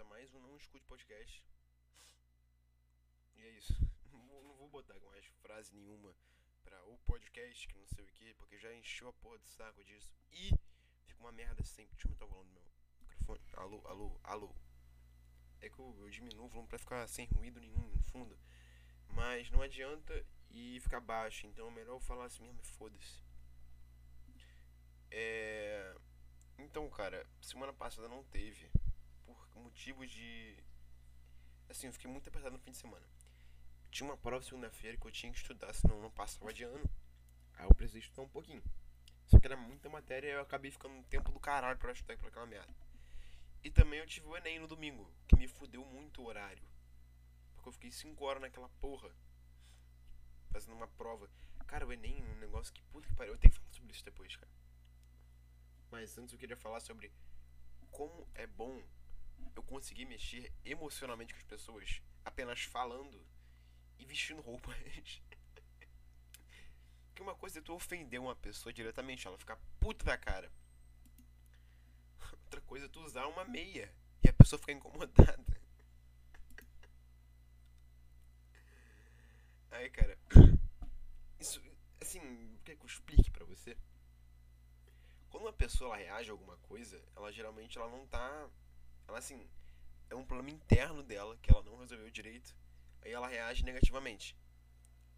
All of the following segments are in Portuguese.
a mais um Não Escute Podcast. E é isso. Não vou, botar mais frase nenhuma pra o podcast, que não sei o que, porque já encheu a porra de saco disso. E fica uma merda sempre. Deixa eu aumentar o volume do meu microfone. Alô, alô, alô. É que eu, eu diminuo o volume pra ficar sem ruído nenhum no fundo. Mas não adianta e ficar baixo, então é melhor eu falar assim mesmo foda-se. É. Então, cara, semana passada não teve. Motivos de. Assim, eu fiquei muito apertado no fim de semana. Tinha uma prova segunda-feira que eu tinha que estudar, senão eu não passava de ano. Aí eu precisei estudar um pouquinho. Só que era muita matéria e eu acabei ficando um tempo do caralho pra estudar pra aquela merda. E também eu tive o Enem no domingo, que me fudeu muito o horário. Porque eu fiquei 5 horas naquela porra. Fazendo uma prova. Cara, o Enem é um negócio que puta que pariu. Eu tenho que falar sobre isso depois, cara. Mas antes eu queria falar sobre como é bom eu conseguir mexer emocionalmente com as pessoas apenas falando e vestindo roupas. que uma coisa é tu ofender uma pessoa diretamente, ela ficar puta da cara. Outra coisa é tu usar uma meia e a pessoa ficar incomodada. Aí, cara. Isso, assim, quer que eu explique pra você? Quando uma pessoa ela reage a alguma coisa, ela geralmente ela não tá. Ela assim. É um problema interno dela que ela não resolveu direito. Aí ela reage negativamente.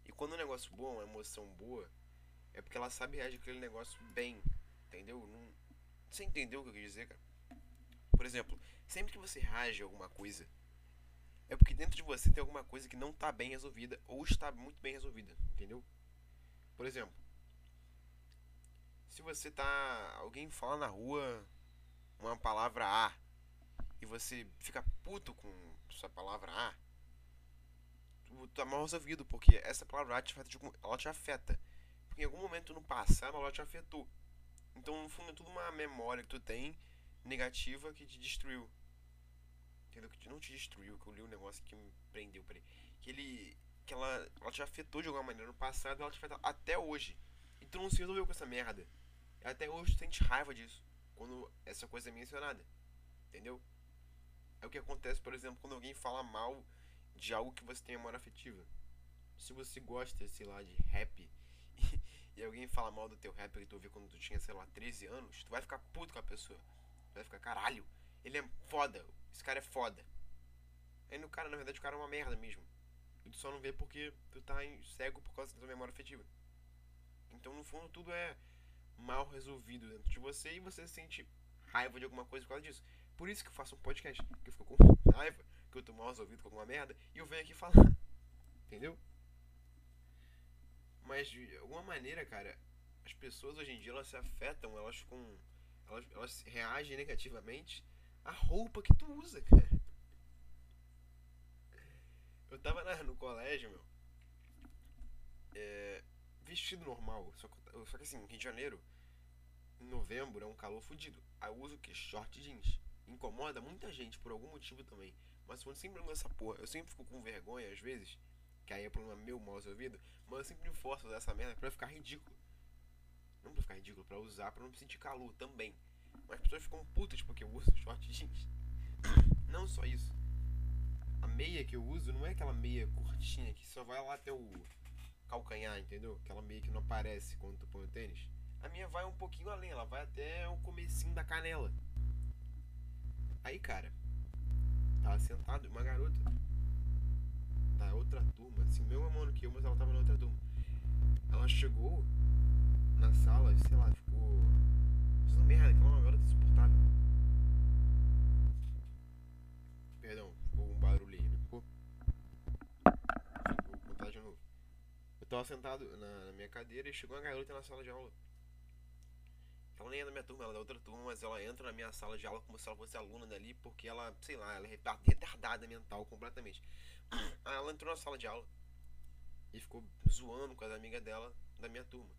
E quando um negócio bom, uma emoção boa, é porque ela sabe reagir aquele negócio bem. Entendeu? Não... Você entendeu o que eu quis dizer, cara? Por exemplo, sempre que você reage a alguma coisa, é porque dentro de você tem alguma coisa que não está bem resolvida ou está muito bem resolvida, entendeu? Por exemplo, se você tá. Alguém fala na rua uma palavra A e você fica puto com essa palavra A, tu tá mal resolvido, porque essa palavra A te afeta, ela te afeta. Porque em algum momento no passado ela te afetou. Então, no fundo, é tudo uma memória que tu tem negativa que te destruiu. Entendeu? Que não te destruiu, que eu li um negócio que me prendeu, peraí. Que ele. Que ela, ela te afetou de alguma maneira no passado ela te afeta até hoje. E tu não se resolveu com essa merda. Até hoje tu sente raiva disso. Quando essa coisa é mencionada. Entendeu? É o que acontece, por exemplo, quando alguém fala mal de algo que você tem memória afetiva. Se você gosta, sei lá, de rap e, e alguém fala mal do teu rap que tu ouviu quando tu tinha, sei lá, 13 anos, tu vai ficar puto com a pessoa. Tu vai ficar, caralho, ele é foda, esse cara é foda. Aí no cara, na verdade, o cara é uma merda mesmo. E tu só não vê porque tu tá cego por causa da tua memória afetiva. Então, no fundo, tudo é mal resolvido dentro de você e você sente raiva de alguma coisa por causa disso. Por isso que eu faço um podcast, que eu fico com raiva, que eu tô mal resolvido com alguma merda e eu venho aqui falar. Entendeu? Mas de alguma maneira, cara, as pessoas hoje em dia elas se afetam, elas ficam. Elas, elas reagem negativamente à roupa que tu usa, cara. Eu tava na, no colégio, meu. É, vestido normal. Só que, só que assim, Rio de Janeiro, em novembro é um calor fodido. Aí eu uso o que? Short jeans. Incomoda muita gente por algum motivo também. Mas eu sempre ando essa porra. Eu sempre fico com vergonha às vezes. Que aí é problema meu mal resolvido. Mas eu sempre me forço a usar essa merda pra ficar ridículo. Não pra ficar ridículo, pra usar, pra não sentir calor também. Mas as pessoas ficam putas porque eu uso short jeans. Não só isso. A meia que eu uso não é aquela meia curtinha que só vai lá até o calcanhar, entendeu? Aquela meia que não aparece quando tu põe o tênis. A minha vai um pouquinho além, ela vai até o comecinho da canela. Aí, cara, tava sentado uma garota da outra turma, assim, mesmo ano que eu, mas ela tava na outra turma. Ela chegou na sala, sei lá, ficou. Fazendo merda, que é uma garota insuportável. Perdão, ficou um barulho aí, né? Ficou? Vou contar de novo. Eu tava sentado na, na, minha cadeira e chegou uma garota na sala de aula. Ela nem é da minha turma, ela é da outra turma, mas ela entra na minha sala de aula como se ela fosse aluna dali, porque ela, sei lá, ela é retardada mental completamente. Aí ela entrou na sala de aula e ficou zoando com as amigas dela da minha turma.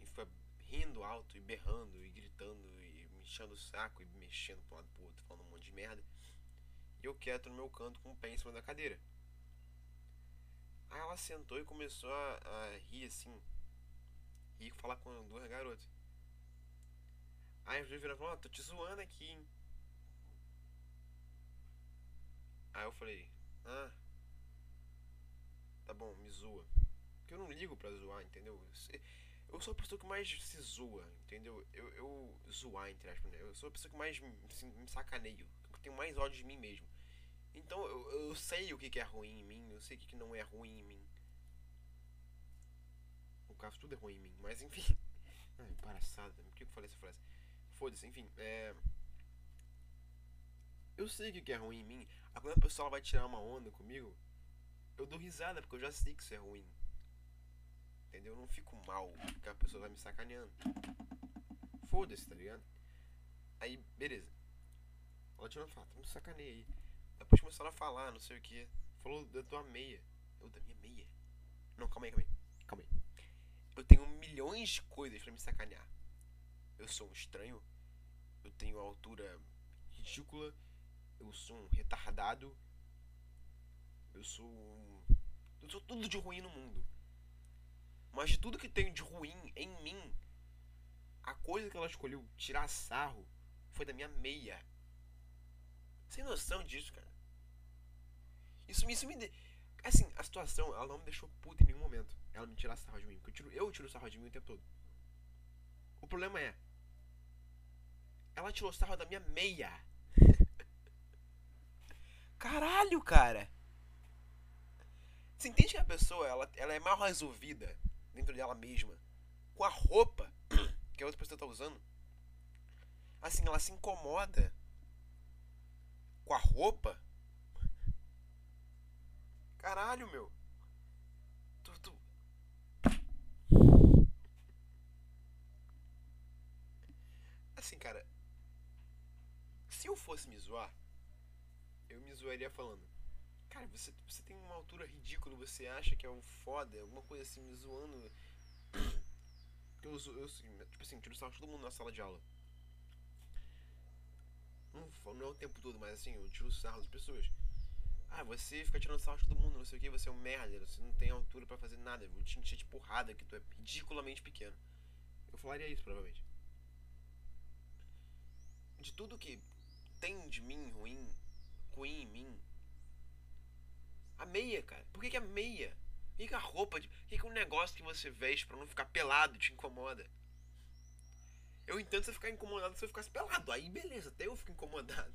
E foi rindo alto e berrando e gritando e me enchendo o saco e mexendo pra um lado pro outro, falando um monte de merda. E eu quieto no meu canto com o pé em cima da cadeira. Aí ela sentou e começou a, a rir assim. E falar com duas garotas. Aí as duas viraram e falaram, oh, tô te zoando aqui, hein? Aí eu falei, ah, tá bom, me zoa. Porque eu não ligo pra zoar, entendeu? Eu sou a pessoa que mais se zoa, entendeu? Eu, eu zoar, entre aspas, né? Eu sou a pessoa que mais assim, me sacaneio. Eu tenho mais ódio de mim mesmo. Então eu, eu sei o que, que é ruim em mim, eu sei o que, que não é ruim em mim. No caso, tudo é ruim em mim, mas enfim. Ai, embaraçada. Por que eu falei essa frase? Foda-se, enfim. É. Eu sei que, é ruim em mim. Quando a pessoa vai tirar uma onda comigo, eu dou risada, porque eu já sei que isso é ruim. Entendeu? Eu não fico mal porque a pessoa tá me sacaneando. Foda-se, tá ligado? Aí, beleza. Ela tirou tá me sacaneia aí. Depois começaram a falar, não sei o que. Falou da tua meia. Eu, da minha meia? Não, calma aí, calma aí. Calma aí. Eu tenho milhões de coisas para me sacanear. Eu sou um estranho. Eu tenho altura ridícula. Eu sou um retardado. Eu sou um. Eu sou tudo de ruim no mundo. Mas de tudo que tem de ruim em mim, a coisa que ela escolheu tirar sarro foi da minha meia. Sem noção disso, cara. Isso, isso me. De... Assim, a situação, ela não me deixou puta em nenhum momento. Ela me tirar sarro de mim. Porque eu tiro, eu tiro sarro de mim o tempo todo. O problema é. Ela tirou sarro da minha meia. Caralho, cara. Você entende que a pessoa ela, ela é mal resolvida dentro dela mesma com a roupa que a outra pessoa está usando? Assim, ela se incomoda com a roupa? Caralho, meu. Tu, tu... Assim, cara. Se eu fosse me zoar, eu me zoaria falando cara, você, você tem uma altura ridícula, você acha que é um foda, alguma coisa assim, me zoando. Eu, eu, tipo assim, tiro sarro todo mundo na sala de aula. Não, não é o tempo todo, mas assim, eu tiro sarro das pessoas. Ah, você fica tirando sarro de todo mundo, não sei o que, você é um merda, você não tem altura para fazer nada, eu vou te encher de porrada que tu é ridiculamente pequeno. Eu falaria isso, provavelmente. De tudo que tem de mim ruim, ruim em mim, a meia, cara. Por que, que a meia? Por que, que a roupa? Por que, que um negócio que você veste pra não ficar pelado te incomoda? Eu entendo você ficar incomodado se eu ficasse pelado. Aí beleza, até eu fico incomodado.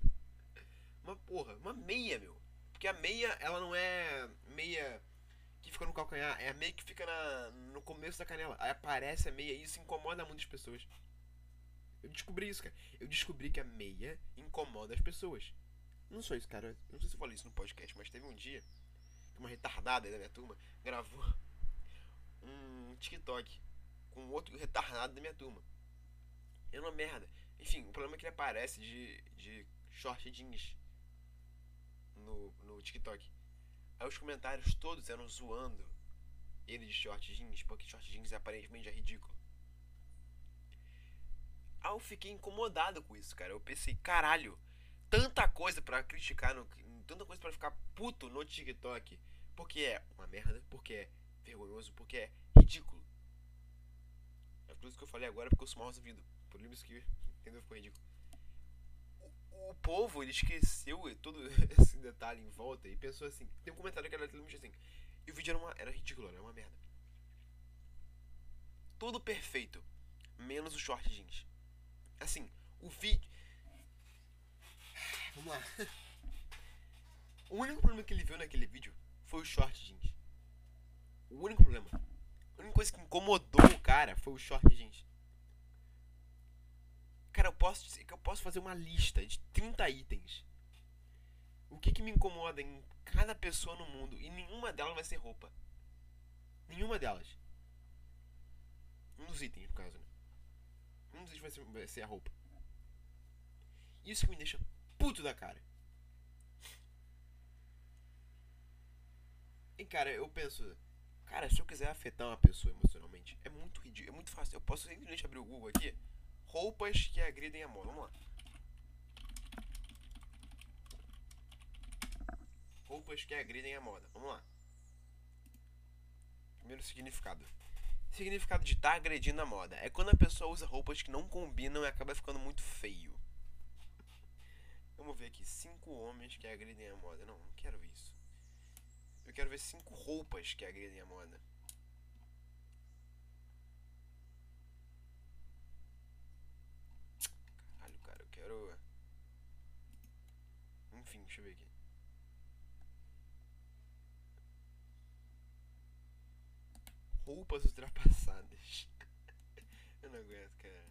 Uma porra, uma meia, meu. Porque a meia, ela não é meia que fica no calcanhar, é a meia que fica na, no começo da canela. Aí aparece a meia e isso incomoda muitas pessoas. Eu descobri isso, cara. Eu descobri que a meia incomoda as pessoas. Não só isso, cara. Eu não sei se eu falei isso no podcast, mas teve um dia uma retardada da minha turma, gravou um TikTok com outro retardado da minha turma. É uma merda. Enfim, o problema é que ele aparece de, de short jeans no, no TikTok. Aí os comentários todos eram zoando ele de short jeans, porque short jeans aparentemente é ridículo. Aí eu fiquei incomodado com isso, cara. Eu pensei, caralho, tanta coisa para criticar, no, tanta coisa para ficar puto no TikTok. Porque é uma merda, porque é vergonhoso, porque é ridículo. É por isso que eu falei agora, porque eu sou mal resolvido. Por isso que entendeu? Ficou ridículo. O, o, povo, ele esqueceu todo esse detalhe em volta e pensou assim. Tem um comentário que era literalmente assim. E o vídeo era, uma, era ridículo, era uma merda. Tudo perfeito, menos o short jeans. Assim, o vídeo. Vamos lá. O único problema que ele viu naquele vídeo foi o short jeans. O único problema. A única coisa que incomodou o cara foi o short jeans. Cara, eu posso dizer que eu posso fazer uma lista de 30 itens. O que, que me incomoda em cada pessoa no mundo e nenhuma delas vai ser roupa. Nenhuma delas. Um dos itens, no caso, né? Um dos vai ser, vai ser a roupa. Isso que me deixa puto da cara. E cara, eu penso, cara, se eu quiser afetar uma pessoa emocionalmente, é muito ridículo, é muito fácil. Eu posso simplesmente abrir o Google aqui, roupas que agridem amor. Vamos lá. Roupas que agridem a moda. Vamos lá. Primeiro significado. Significado de estar tá agredindo a moda é quando a pessoa usa roupas que não combinam e acaba ficando muito feio. Vamos ver. aqui. Cinco homens que agridem a moda. Não, não quero isso. Eu quero ver cinco roupas que agridem a moda. Caralho, cara, eu quero. Enfim, deixa eu ver aqui. Roupas ultrapassadas. eu não aguento, cara.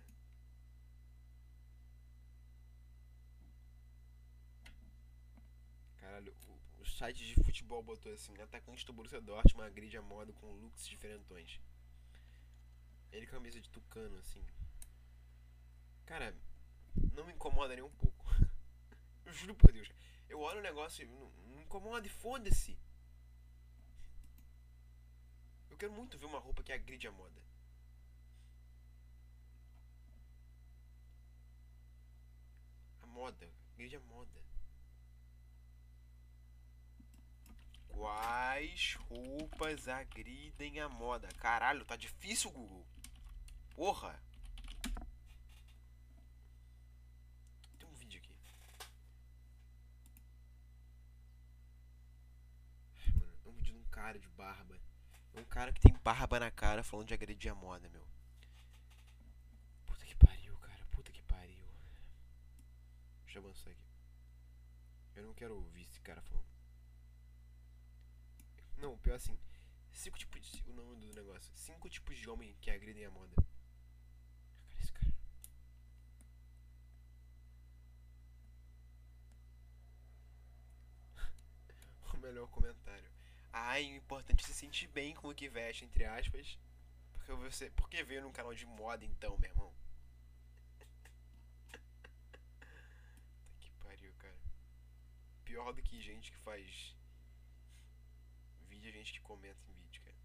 Caralho, o, o site de futebol botou assim: atacante do Borussia Dortmund agride a moda com looks diferentões. Ele camisa de tucano, assim. Cara, não me incomoda nem um pouco. eu juro por Deus. Eu olho o negócio e não, não incomoda e foda-se. Quero muito ver uma roupa que agride a moda. A moda, agride a moda. Quais roupas agridem a moda? Caralho, tá difícil, Google. Porra. Tem um vídeo aqui. Mano, é um vídeo de um cara de barba. Um cara que tem barba na cara falando de agredir a moda, meu. Puta que pariu, cara. Puta que pariu. Deixa eu avançar aqui. Eu não quero ouvir esse cara falando. Não, pior assim. Cinco tipos de. O nome do negócio. Cinco tipos de homem que agridem a moda. Cadê esse cara? o melhor comentário. Ai, o importante é se sentir bem com o que veste, entre aspas. Porque você. Porque veio num canal de moda então, meu irmão? que pariu, cara. Pior do que gente que faz vídeo a gente que comenta em vídeo, cara.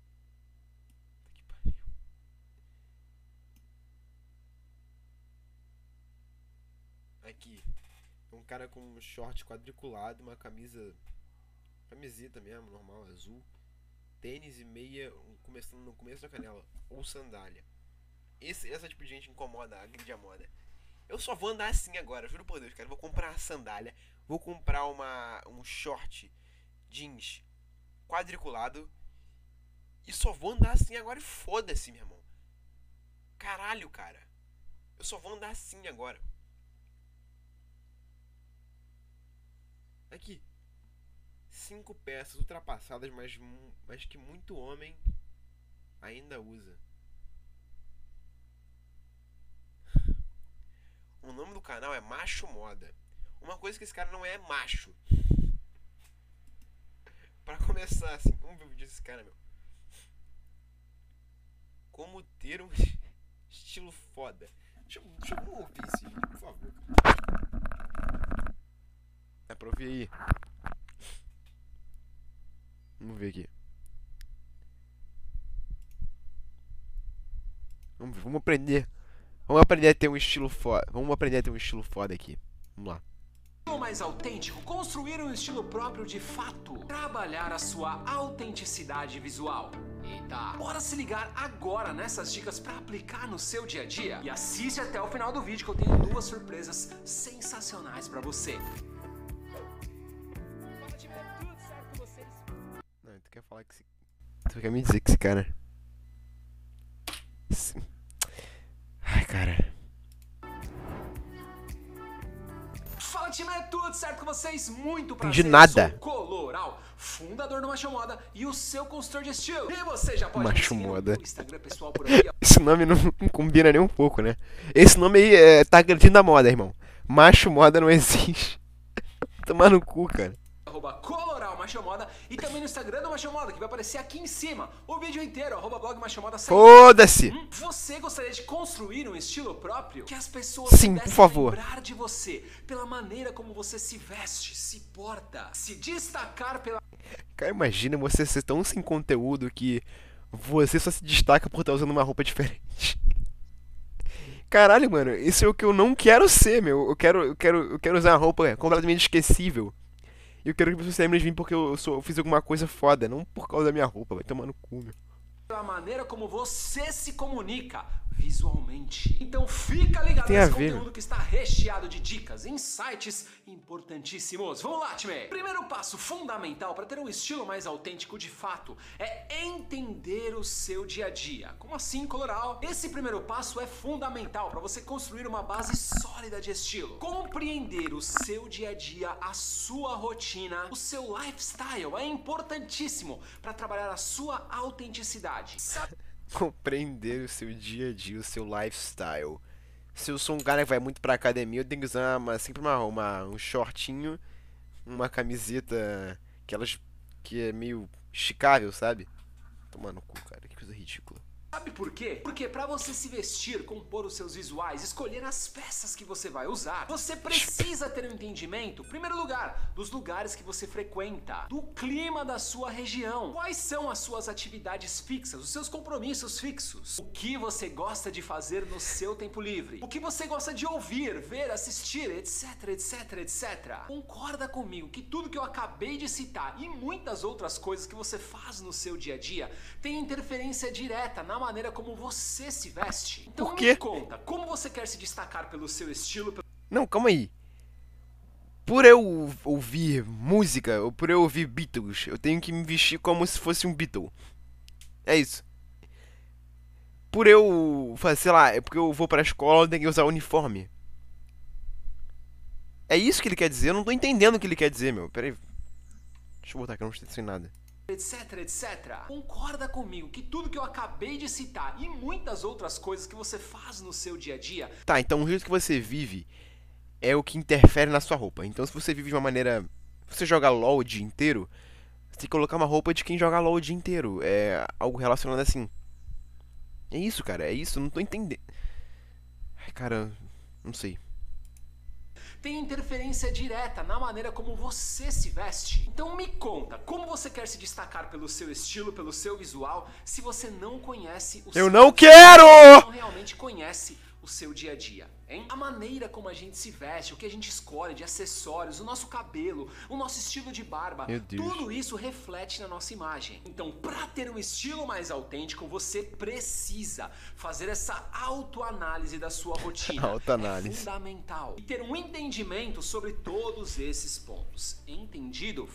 Que pariu. Aqui. Um cara com um short quadriculado, uma camisa. Camiseta mesmo, normal, azul. Tênis e meia começando no começo da canela. Ou sandália. Esse, essa tipo de gente incomoda, agride a moda. Eu só vou andar assim agora, juro por Deus, cara. Vou comprar uma sandália. Vou comprar uma, um short jeans quadriculado. E só vou andar assim agora e foda-se, meu irmão. Caralho, cara. Eu só vou andar assim agora. Aqui. Cinco peças ultrapassadas, mas, mas que muito homem ainda usa. O nome do canal é Macho Moda. Uma coisa que esse cara não é macho. Pra começar, assim, o vídeo desse cara, meu. Como ter um estilo foda. Deixa, deixa eu ouvir esse vídeo, por favor. Dá pra ouvir aí? Vamos ver aqui. Vamos vamos aprender. Vamos aprender a ter um estilo foda. Vamos aprender a ter um estilo foda aqui. Vamos lá. mais autêntico, construir um estilo próprio de fato, trabalhar a sua autenticidade visual. Eita, bora se ligar agora nessas dicas pra aplicar no seu dia a dia e assiste até o final do vídeo que eu tenho duas surpresas sensacionais pra você. Falar que esse. Tu quer me dizer que esse cara. Esse- Ai, cara. Fala time, é tudo certo com vocês? Muito prazer, nada. eu sou Coloral, fundador do Macho Moda e o seu consultor de estilo. E você já pode Macho Moda. aqui. Esse nome não, não combina nem um pouco, né? Esse nome aí é, tá agredindo a moda, irmão. Macho moda não existe. Tomar no cu, cara. Arroba Coloral Macho Moda e também no Instagram do Macho Moda, que vai aparecer aqui em cima, o vídeo inteiro, arroba blog Macho Moda sempre. Foda-se! Hum, Você gostaria de construir um estilo próprio? Que as pessoas Sim, por favor. lembrar de você pela maneira como você se veste, se porta, se destacar pela Cara, imagina você ser tão sem conteúdo que você só se destaca por estar usando uma roupa diferente. Caralho, mano, isso é o que eu não quero ser, meu. Eu quero, eu quero, eu quero usar uma roupa completamente esquecível. E eu quero que as pessoas lembrem de mim porque eu, sou, eu fiz alguma coisa foda, não por causa da minha roupa. Vai tomar no cu, meu. pela maneira como você se comunica. Visualmente. Então fica ligado nesse ver, conteúdo que está recheado de dicas, insights importantíssimos. Vamos lá, time! Primeiro passo fundamental para ter um estilo mais autêntico de fato é entender o seu dia a dia. Como assim, Coloral? Esse primeiro passo é fundamental para você construir uma base sólida de estilo. Compreender o seu dia a dia, a sua rotina, o seu lifestyle é importantíssimo para trabalhar a sua autenticidade. Sabe Compreender o seu dia a dia, o seu lifestyle. Se eu sou um cara que vai muito pra academia, eu tenho que usar uma, sempre uma, uma, um shortinho, uma camiseta, aquelas que é meio esticável, sabe? Tomar no cu, cara, que. Sabe por quê? Porque para você se vestir, compor os seus visuais, escolher as peças que você vai usar, você precisa ter um entendimento, em primeiro lugar, dos lugares que você frequenta, do clima da sua região, quais são as suas atividades fixas, os seus compromissos fixos, o que você gosta de fazer no seu tempo livre, o que você gosta de ouvir, ver, assistir, etc, etc, etc. Concorda comigo que tudo que eu acabei de citar e muitas outras coisas que você faz no seu dia a dia tem interferência direta na maneira como você se veste. Então Por quê? me conta, como você quer se destacar pelo seu estilo, pelo Não, calma aí. Por eu ouvir música, ou por eu ouvir Beatles, eu tenho que me vestir como se fosse um Beatle. É isso. Por eu fazer, sei lá, é porque eu vou pra escola, eu tenho que usar uniforme. É isso que ele quer dizer? Eu não tô entendendo o que ele quer dizer, meu. Pera aí. Deixa eu botar aqui, eu não estou sem nada. Etc, etc. Concorda comigo que tudo que eu acabei de citar e muitas outras coisas que você faz no seu dia a dia Tá, então o jeito que você vive é o que interfere na sua roupa. Então se você vive de uma maneira. Você joga LOL o dia inteiro, você tem que colocar uma roupa de quem joga LOL o dia inteiro. É algo relacionado assim. É isso, cara, é isso, não tô entendendo. Ai, cara, não sei. Tem interferência direta na maneira como você se veste. Então me conta, como você quer se destacar pelo seu estilo, pelo seu visual, se você não conhece o Eu não quero! não realmente conhece o seu dia a dia, hein? A maneira como a gente se veste, o que a gente escolhe de acessórios, o nosso cabelo, o nosso estilo de barba, tudo isso reflete na nossa imagem. Então, para ter um estilo mais autêntico, você precisa fazer essa autoanálise da sua rotina. Autoanálise. É fundamental. E ter um entendimento sobre todos esses pontos. Entendido?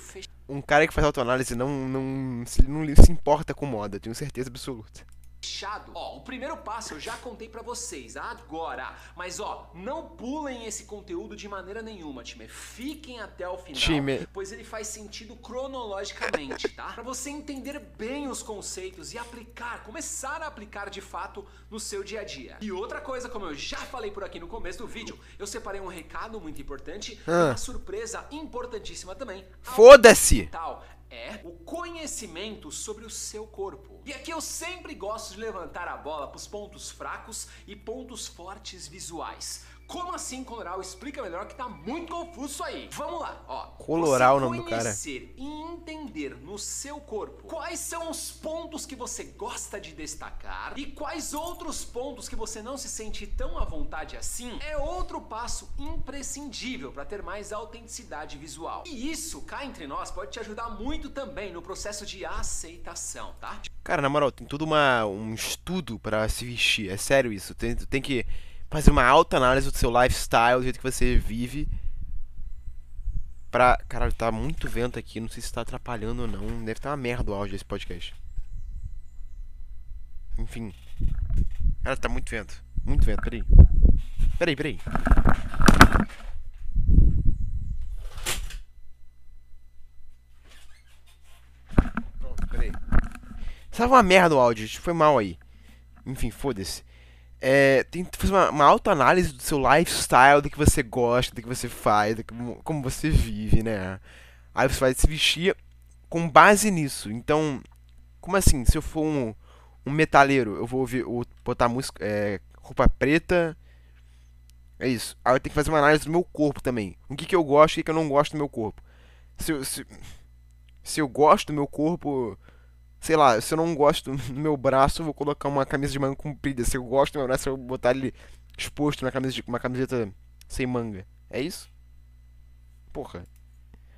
Um cara que faz autoanálise não, não, se- não se importa com moda, tenho certeza absoluta. Fechado. Ó, o primeiro passo eu já contei pra vocês agora, mas ó, não pulem esse conteúdo de maneira nenhuma, time. Fiquem até o final, Time. pois ele faz sentido cronologicamente, tá? Pra você entender bem os conceitos e aplicar, começar a aplicar de fato no seu dia a dia. E outra coisa, como eu já falei por aqui no começo do vídeo, eu separei um recado muito importante Ah. uma surpresa importantíssima também. Foda-se! É o conhecimento sobre o seu corpo. E aqui eu sempre gosto de levantar a bola para os pontos fracos e pontos fortes visuais. Como assim, Coloral? Explica melhor que tá muito confuso aí. Vamos lá, ó. Coloral Você o nome do cara. Conhecer e entender no seu corpo quais são os pontos que você gosta de destacar e quais outros pontos que você não se sente tão à vontade assim é outro passo imprescindível para ter mais autenticidade visual. E isso, cá entre nós, pode te ajudar muito também no processo de aceitação, tá? Cara, na moral, tem todo uma, um estudo pra se vestir. É sério isso. Tem, tem que fazer uma alta análise do seu lifestyle, do jeito que você vive. Pra. Caralho, tá muito vento aqui. Não sei se tá atrapalhando ou não. Deve estar uma merda o áudio desse podcast. Enfim. Cara, tá muito vento. Muito vento, peraí. Peraí, peraí. Pronto, peraí. Tava uma merda o áudio, foi mal aí. Enfim, foda-se. É, tem que fazer uma, uma autoanálise do seu lifestyle, do que você gosta, do que você faz, do que, como você vive, né? Aí você vai se vestir com base nisso. Então, como assim? Se eu for um, um metaleiro, eu vou ouvir, o- botar música, é, roupa preta. É isso. Aí eu tenho que fazer uma análise do meu corpo também. O que, que eu gosto e o que, que eu não gosto do meu corpo. Se eu, se, se eu gosto do meu corpo, sei lá, se eu não gosto do meu braço, eu vou colocar uma camisa de manga comprida. Se eu gosto do meu braço, eu vou botar ele exposto na camisa de, uma camiseta sem manga. É isso? Porra.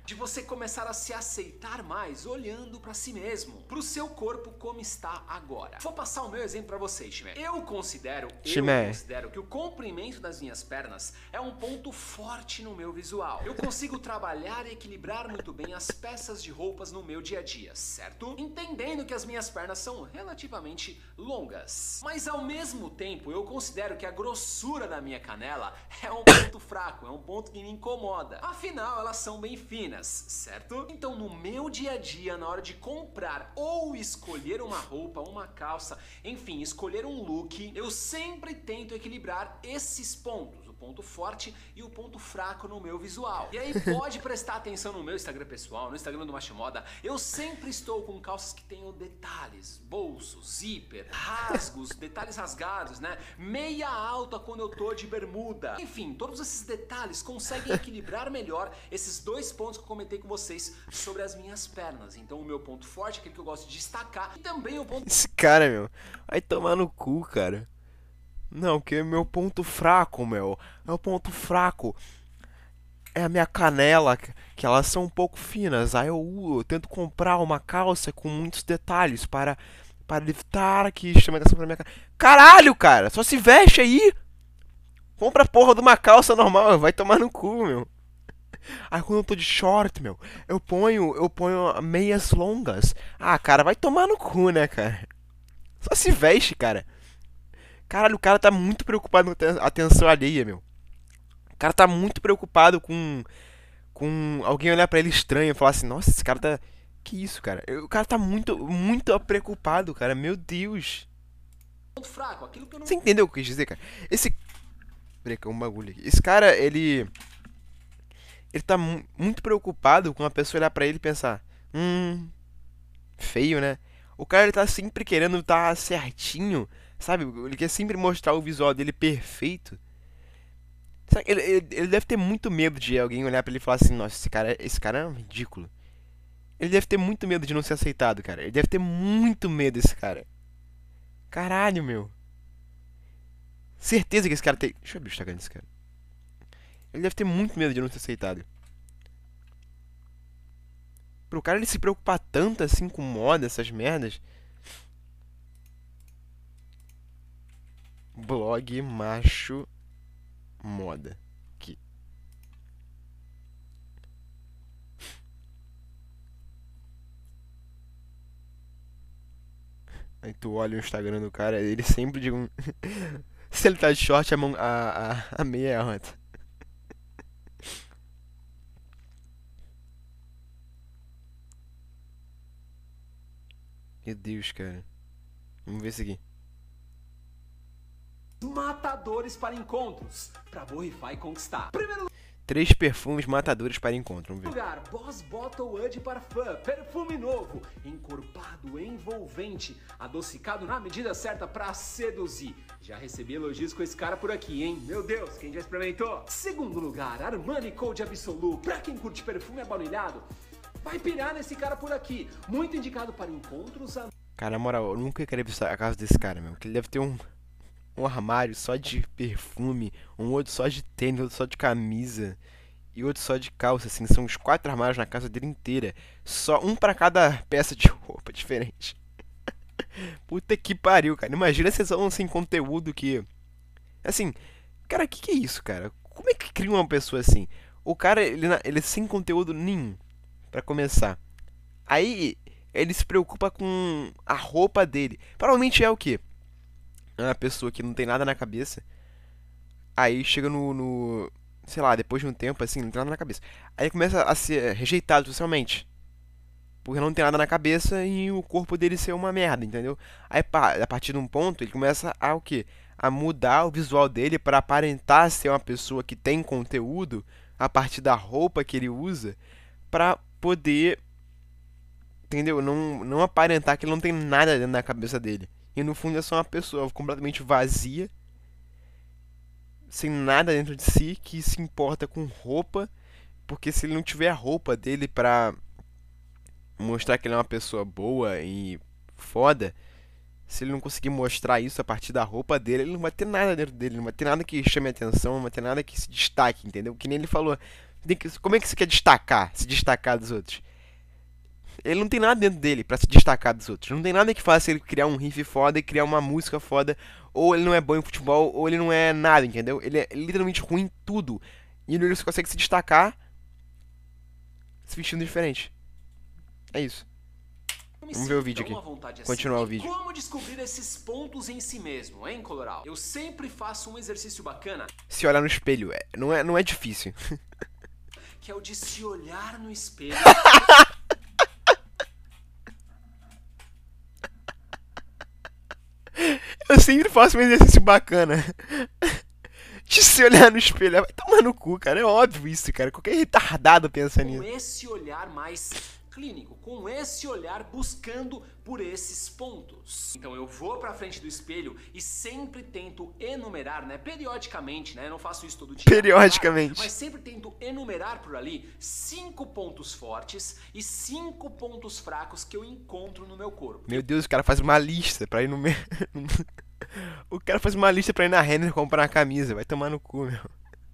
De você começar a se aceitar mais olhando para si mesmo, pro seu corpo como está agora. Vou passar o meu exemplo para vocês, Chimé. Eu considero, Chimé. eu considero que o comprimento das minhas pernas é um ponto forte no meu visual. Eu consigo trabalhar e equilibrar muito bem as peças de roupas no meu dia a dia, certo? Entendendo que as minhas pernas são relativamente longas. Mas ao mesmo tempo, eu considero que a grossura da minha canela é um ponto fraco, é um ponto que me incomoda. Afinal, elas são bem finas, certo? Então, no meu dia a dia, na hora de comprar ou escolher uma roupa, uma calça, enfim, escolher um look, eu sempre tento equilibrar esses pontos ponto forte e o ponto fraco no meu visual. E aí pode prestar atenção no meu Instagram pessoal, no Instagram do Macho Moda, eu sempre estou com calças que tenham detalhes, bolsos, zíper, rasgos, detalhes rasgados, né? Meia alta quando eu tô de bermuda. Enfim, todos esses detalhes conseguem equilibrar melhor esses dois pontos que eu comentei com vocês sobre as minhas pernas. Então o meu ponto forte, aquele que eu gosto de destacar, e também o ponto Esse cara, meu, vai tomar no cu, cara. Não, que meu ponto fraco, meu. Meu ponto fraco é a minha canela, que que elas são um pouco finas. Aí eu, uh, eu tento comprar uma calça com muitos detalhes para para evitar que chame atenção pra minha cara. Caralho, cara, só se veste aí. Compra a porra de uma calça normal, vai tomar no cu, meu. Aí quando eu tô de short, meu, eu ponho, eu ponho meias longas. Ah, cara, vai tomar no cu, né, cara? Só se veste, cara. Caralho, o cara tá muito preocupado com aten- atenção alheia, meu. O cara tá muito preocupado com. Com alguém olhar pra ele estranho e falar assim: Nossa, esse cara tá. Que isso, cara? O cara tá muito, muito preocupado, cara. Meu Deus. fraco, não Você entendeu o que eu quis dizer, cara? Esse. Peraí, que é um bagulho aqui. Esse cara, ele. Ele tá mu- muito preocupado com a pessoa olhar pra ele e pensar: Hum. Feio, né? O cara, ele tá sempre querendo estar certinho, sabe? Ele quer sempre mostrar o visual dele perfeito. Ele, ele, ele deve ter muito medo de alguém olhar pra ele e falar assim: Nossa, esse cara, esse cara é um ridículo. Ele deve ter muito medo de não ser aceitado, cara. Ele deve ter muito medo desse cara. Caralho, meu. Certeza que esse cara tem. Deixa eu abrir o Instagram desse cara. Ele deve ter muito medo de não ser aceitado. Pro cara ele se preocupar tanto assim com moda, essas merdas. Blog macho moda. Aqui. Aí tu olha o Instagram do cara, ele sempre diz um. Se ele tá de short, a, mão, a, a, a meia é alta. Meu Deus, cara. Vamos ver isso aqui. Matadores para encontros, pra borrifar e conquistar. Primeiro Três perfumes matadores para encontro. Vamos ver. lugar, Boss Bottle de Parfum, perfume novo, encorpado, envolvente, adocicado na medida certa pra seduzir. Já recebi elogios com esse cara por aqui, hein? Meu Deus, quem já experimentou? Segundo lugar, Armani Code Absolu, pra quem curte perfume abaunilhado, vai pirar nesse cara por aqui. Muito indicado para encontros a Cara, na moral, eu nunca queria visitar a casa desse cara, meu. Que ele deve ter um, um armário só de perfume, um outro só de tênis, outro só de camisa e outro só de calça, assim. São uns quatro armários na casa dele inteira. Só um pra cada peça de roupa diferente. Puta que pariu, cara. Imagina vocês vão sem conteúdo que. Assim, cara, que que é isso, cara? Como é que cria uma pessoa assim? O cara, ele, ele sem conteúdo nenhum, pra começar. Aí, ele se preocupa com a roupa dele. Provavelmente é o quê? É uma pessoa que não tem nada na cabeça. Aí chega no, no- Sei lá, depois de um tempo, assim, não tem nada na cabeça. Aí começa a ser rejeitado socialmente. Porque não tem nada na cabeça e o corpo dele ser uma merda, entendeu? Aí, a partir de um ponto, ele começa a o quê? A mudar o visual dele para aparentar ser uma pessoa que tem conteúdo a partir da roupa que ele usa pra poder entendeu? Não, não aparentar que ele não tem nada dentro da cabeça dele. E no fundo é só uma pessoa completamente vazia, sem nada dentro de si, que se importa com roupa, porque se ele não tiver a roupa dele pra mostrar que ele é uma pessoa boa e foda, se ele não conseguir mostrar isso a partir da roupa dele, ele não vai ter nada dentro dele, não vai ter nada que chame atenção, não vai ter nada que se destaque, entendeu? Que nem ele falou, como é que você quer destacar, se destacar dos outros? Ele não tem nada dentro dele pra se destacar dos outros. Não tem nada que faça ele criar um riff foda e criar uma música foda. Ou ele não é bom em futebol, ou ele não é nada, entendeu? Ele é literalmente ruim em tudo. E ele só consegue se destacar se vestindo diferente. É isso. Vamos ver o vídeo aqui. assim. Continuar o E vídeo. Como descobrir esses pontos em si mesmo, hein, Coloral? Eu sempre faço um exercício bacana, Se olhar no espelho, é- não, é, não é difícil. que é o de se olhar no espelho. Eu sempre faço um exercício bacana. De se olhar no espelho. Vai tomar no cu, cara. É óbvio isso, cara. Qualquer retardado pensa com nisso. esse olhar mais clínico, com esse olhar buscando por esses pontos. Então eu vou pra frente do espelho e sempre tento enumerar, né, periodicamente, né, eu não faço isso todo dia. Periodicamente. mas sempre tento enumerar por ali cinco pontos fortes e cinco pontos fracos que eu encontro no meu corpo. Meu Deus, o cara faz uma lista pra ir no. me- o cara faz uma lista pra ir na Renner comprar uma camisa. Vai tomar no cu, meu.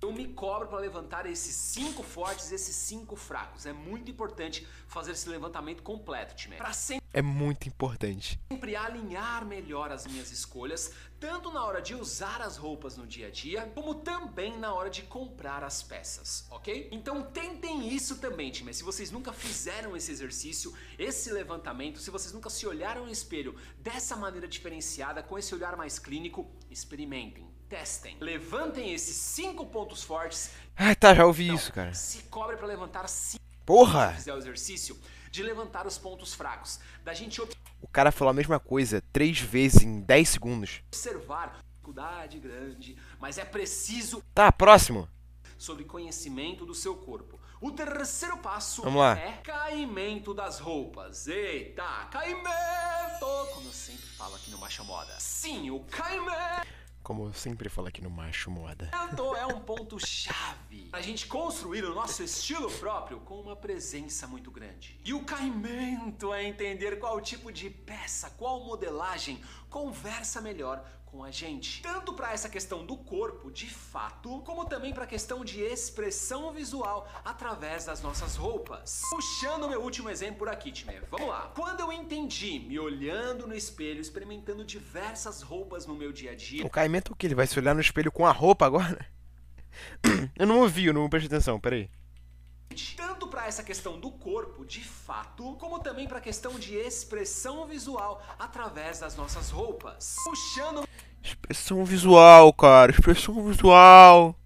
Eu me cobro para levantar esses cinco fortes e esses cinco fracos. É muito importante fazer esse levantamento completo, time. Para sempre É muito importante. sempre alinhar melhor as minhas escolhas, tanto na hora de usar as roupas no dia a dia, como também na hora de comprar as peças, ok? Então tentem isso também, time. Se vocês nunca fizeram esse exercício, esse levantamento, se vocês nunca se olharam no espelho dessa maneira diferenciada, com esse olhar mais clínico, experimentem. Testem. Levantem esses cinco pontos fortes. Ah, tá, já ouvi Não, isso, cara. Se cobre para levantar cinco Porra! fizer o exercício de levantar os pontos fracos, da gente O cara falou a mesma coisa três vezes em 10 segundos. observar dificuldade grande, mas é preciso Tá, próximo. sobre conhecimento do seu corpo. O terceiro passo Vamos lá. é caimento das roupas. Eita, caimento! Como eu sempre falo aqui no Macha Moda. Sim, o caimento Como eu sempre falo aqui no Macho Moda. é um ponto chave. A gente construir o nosso estilo próprio com uma presença muito grande. E o caimento é entender qual tipo de peça, qual modelagem conversa melhor com a gente. Tanto para essa questão do corpo, de fato, como também para a questão de expressão visual através das nossas roupas. Puxando meu último exemplo por aqui, time. Vamos lá. Quando eu entendi, me olhando no espelho, experimentando diversas roupas no meu dia a dia, O caimento é o que? Ele vai se olhar no espelho com a roupa agora? Eu não ouvi, eu não prestei atenção, peraí. tanto para essa questão do corpo, de fato, como também para a questão de expressão visual através das nossas roupas. Puxando Expressão visual, cara. Expressão visual.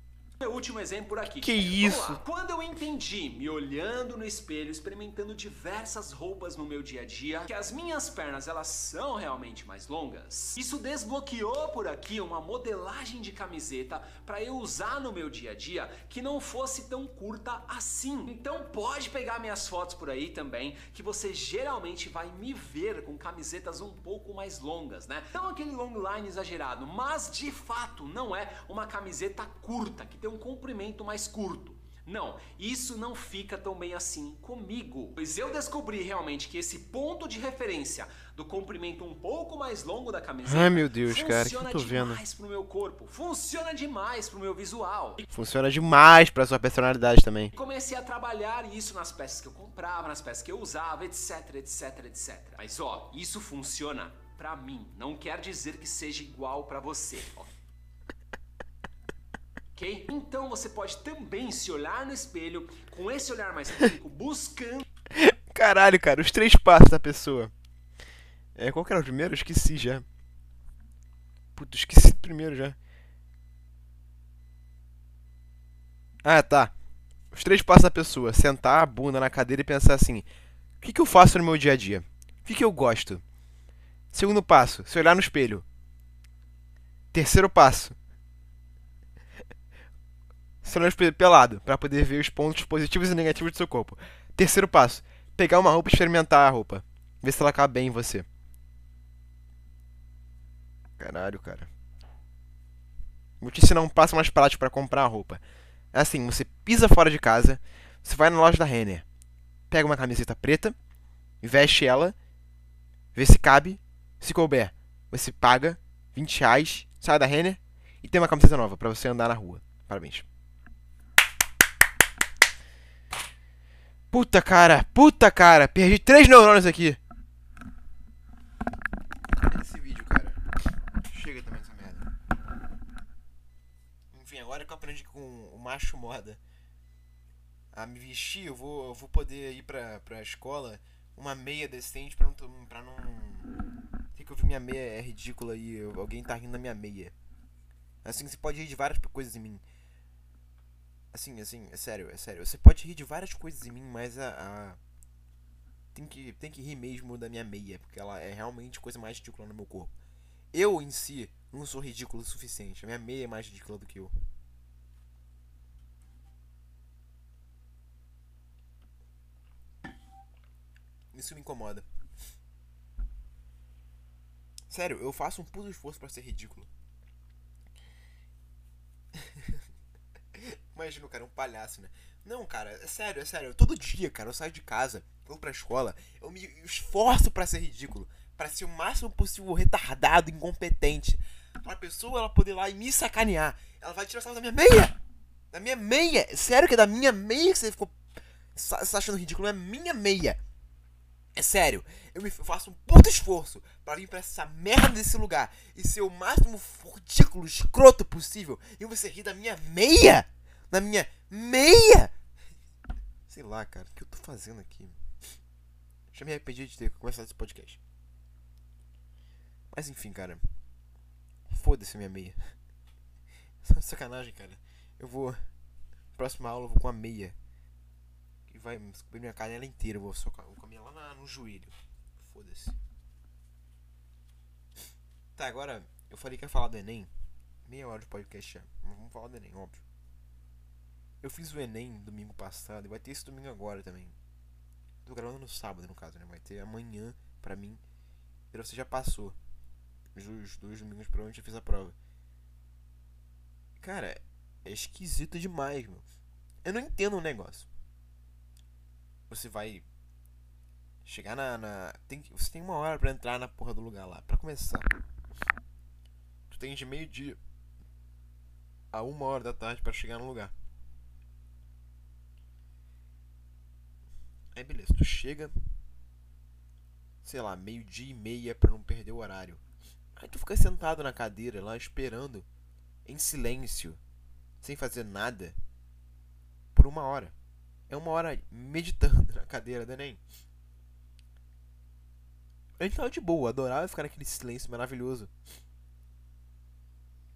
Meu último exemplo por aqui. Que isso? lá. Quando eu entendi, me olhando no espelho, experimentando diversas roupas no meu dia a dia, que as minhas pernas elas são realmente mais longas, isso desbloqueou por aqui uma modelagem de camiseta para eu usar no meu dia a dia que não fosse tão curta assim. Então pode pegar minhas fotos por aí também, que você geralmente vai me ver com camisetas um pouco mais longas, né? Não aquele long line exagerado, mas de fato não é uma camiseta curta, que tem um comprimento mais curto. Não, isso não fica tão bem assim comigo. Pois eu descobri realmente que esse ponto de referência do comprimento um pouco mais longo da camiseta Ai, meu Deus, cara, que funciona eu tô vendo? demais pro meu corpo, funciona demais pro meu visual. Funciona demais pra sua personalidade também. comecei a trabalhar isso nas peças que eu comprava, nas peças que eu usava, etc, etc, etc. Mas ó, isso funciona pra mim, não quer dizer que seja igual pra você. ó. Ok? Então você pode também se olhar no espelho com esse olhar mais clínico, buscando Caralho, cara, os três passos da pessoa. É, qual que era o primeiro? Eu esqueci já. Puta, esqueci do primeiro já. Ah, tá. Os três passos da pessoa. Sentar a bunda na cadeira e pensar assim: o que, que eu faço no meu dia a dia? O que, que eu gosto? Segundo passo, se olhar no espelho. Terceiro passo. Se olhar no espelho pelado, pra poder ver os pontos positivos e negativos do seu corpo. Terceiro passo, pegar uma roupa e experimentar a roupa. Ver se ela cabe bem em você. Caralho, cara. Vou te ensinar um passo mais prático pra comprar a roupa. É assim, você pisa fora de casa, você vai na loja da Renner, pega uma camiseta preta, veste ela, vê se cabe, se couber, você paga 20 reais, sai da Renner e tem uma camiseta nova pra você andar na rua. Parabéns. Puta cara, puta cara, perdi três neurônios aqui. Esse vídeo, cara. Chega também dessa merda. Enfim, agora que eu aprendi com o macho moda a me vestir, eu vou, eu vou poder ir pra, pra escola uma meia decente pra não. Pra não... Tem que eu vi minha meia é ridícula aí, alguém tá rindo da minha meia. Assim, você pode rir de várias coisas em mim. Assim, assim, é sério, é sério. Você pode rir de várias coisas em mim, mas a. a... Tem, que, tem que rir mesmo da minha meia, porque ela é realmente coisa mais ridícula no meu corpo. Eu em si não sou ridículo o suficiente. A minha meia é mais ridícula do que eu. Isso me incomoda. Sério, eu faço um puto esforço para ser ridículo. Imagina cara, um palhaço, né? Não, cara, é sério, é sério. Todo dia, cara, eu saio de casa, vou pra escola, eu me esforço para ser ridículo. para ser o máximo possível retardado, incompetente. Pra pessoa ela poder ir lá e me sacanear. Ela vai tirar sarro da minha meia! Da minha meia! Sério que é da minha meia que você ficou achando ridículo? É minha meia! É sério, eu me faço um puto esforço para vir pra essa merda desse lugar e ser o máximo ridículo, escroto possível. E você rir da minha meia? Da minha meia? Sei lá, cara, o que eu tô fazendo aqui? Já me arrependi de ter começado esse podcast. Mas enfim, cara. Foda-se minha meia. Sacanagem, cara. Eu vou. Próxima aula eu vou com a meia vai cobrir minha canela inteira. Eu vou só vou comer lá na, no joelho. Foda-se. Tá, agora eu falei que ia falar do Enem. Meia hora de podcast já. Mas vamos falar do Enem, óbvio. Eu fiz o Enem domingo passado e vai ter esse domingo agora também. Tô gravando no sábado, no caso, né? Vai ter amanhã pra mim. E você já passou. Os dois domingos provavelmente já fiz a prova. Cara, é esquisito demais, meu. Eu não entendo o negócio você vai chegar na, na, tem, você tem uma hora para entrar na porra do lugar lá. Para começar, tu tem de meio dia a uma hora da tarde para chegar no lugar. Aí beleza, tu chega, sei lá, meio dia e meia para não perder o horário. Aí tu fica sentado na cadeira lá esperando, em silêncio, sem fazer nada, por uma hora é uma hora meditando na cadeira do Enem. A gente tava de boa, adorava ficar naquele silêncio maravilhoso.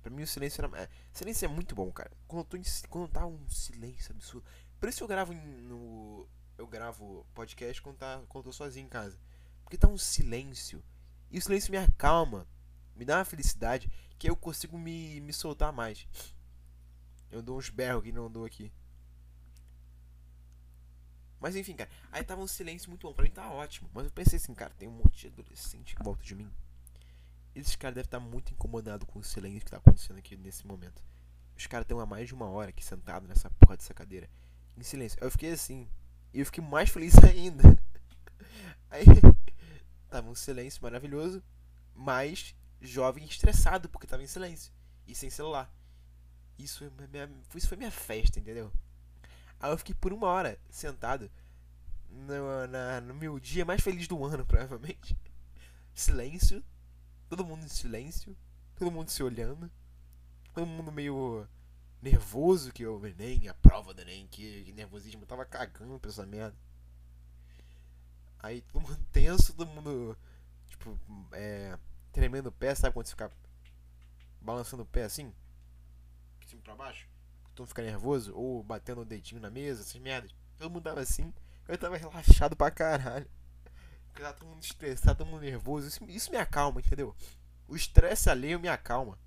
Pra mim o silêncio era. É, silêncio é muito bom, cara. Quando, eu tô em, quando tá um silêncio absurdo. Por isso eu gravo no. Eu gravo podcast quando, tá, quando tô sozinho em casa. Porque tá um silêncio. E o silêncio me acalma. Me dá uma felicidade que eu consigo me, me soltar mais. Eu dou uns berros que não dou aqui. Mas enfim, cara. Aí tava um silêncio muito bom. Pra mim tá ótimo. Mas eu pensei assim, cara, tem um monte de adolescente em volta de mim. Esses caras devem estar muito incomodados com o silêncio que tá acontecendo aqui nesse momento. Os caras estão há mais de uma hora aqui sentado nessa porra dessa cadeira. Em silêncio. Eu fiquei assim. E eu fiquei mais feliz ainda. Aí tava um silêncio maravilhoso. Mas jovem estressado porque tava em silêncio. E sem celular. Isso foi minha, isso foi minha festa, entendeu? Aí eu fiquei por uma hora sentado no, na, no meu dia mais feliz do ano, provavelmente. Silêncio. Todo mundo em silêncio. Todo mundo se olhando. Todo mundo meio nervoso que o Enem, a prova do Enem, que, que nervosismo. Eu tava cagando pra essa merda. Aí todo mundo tenso, todo mundo, tipo, é, tremendo o pé, sabe quando você fica balançando o pé assim? De cima pra baixo? todo mundo fica nervoso, ou batendo o dedinho na mesa, essas merdas. Todo mundo tava assim, eu tava relaxado pra caralho. Porque tava todo mundo estressado, todo mundo nervoso. Isso, isso me acalma, entendeu? O estresse alheio me acalma.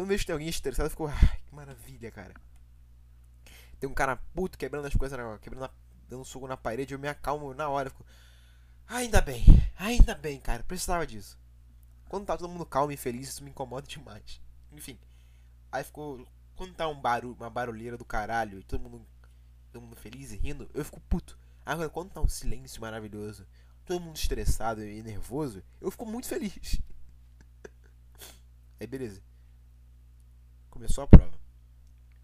Quando vejo que tem alguém estressado, eu fico, ai, que maravilha, cara. Tem um cara puto quebrando as coisas, quebrando dando um na parede, eu me acalmo na hora. Eu fico, ainda bem, ainda bem, cara, precisava disso. Quando tá todo mundo calmo e feliz, isso me incomoda demais. Enfim, aí ficou quando tá um barulho, uma barulheira do caralho e todo mundo, todo mundo feliz e rindo, eu fico puto. Agora, quando tá um silêncio maravilhoso, todo mundo estressado e nervoso, eu fico muito feliz. Aí, beleza. Começou a prova.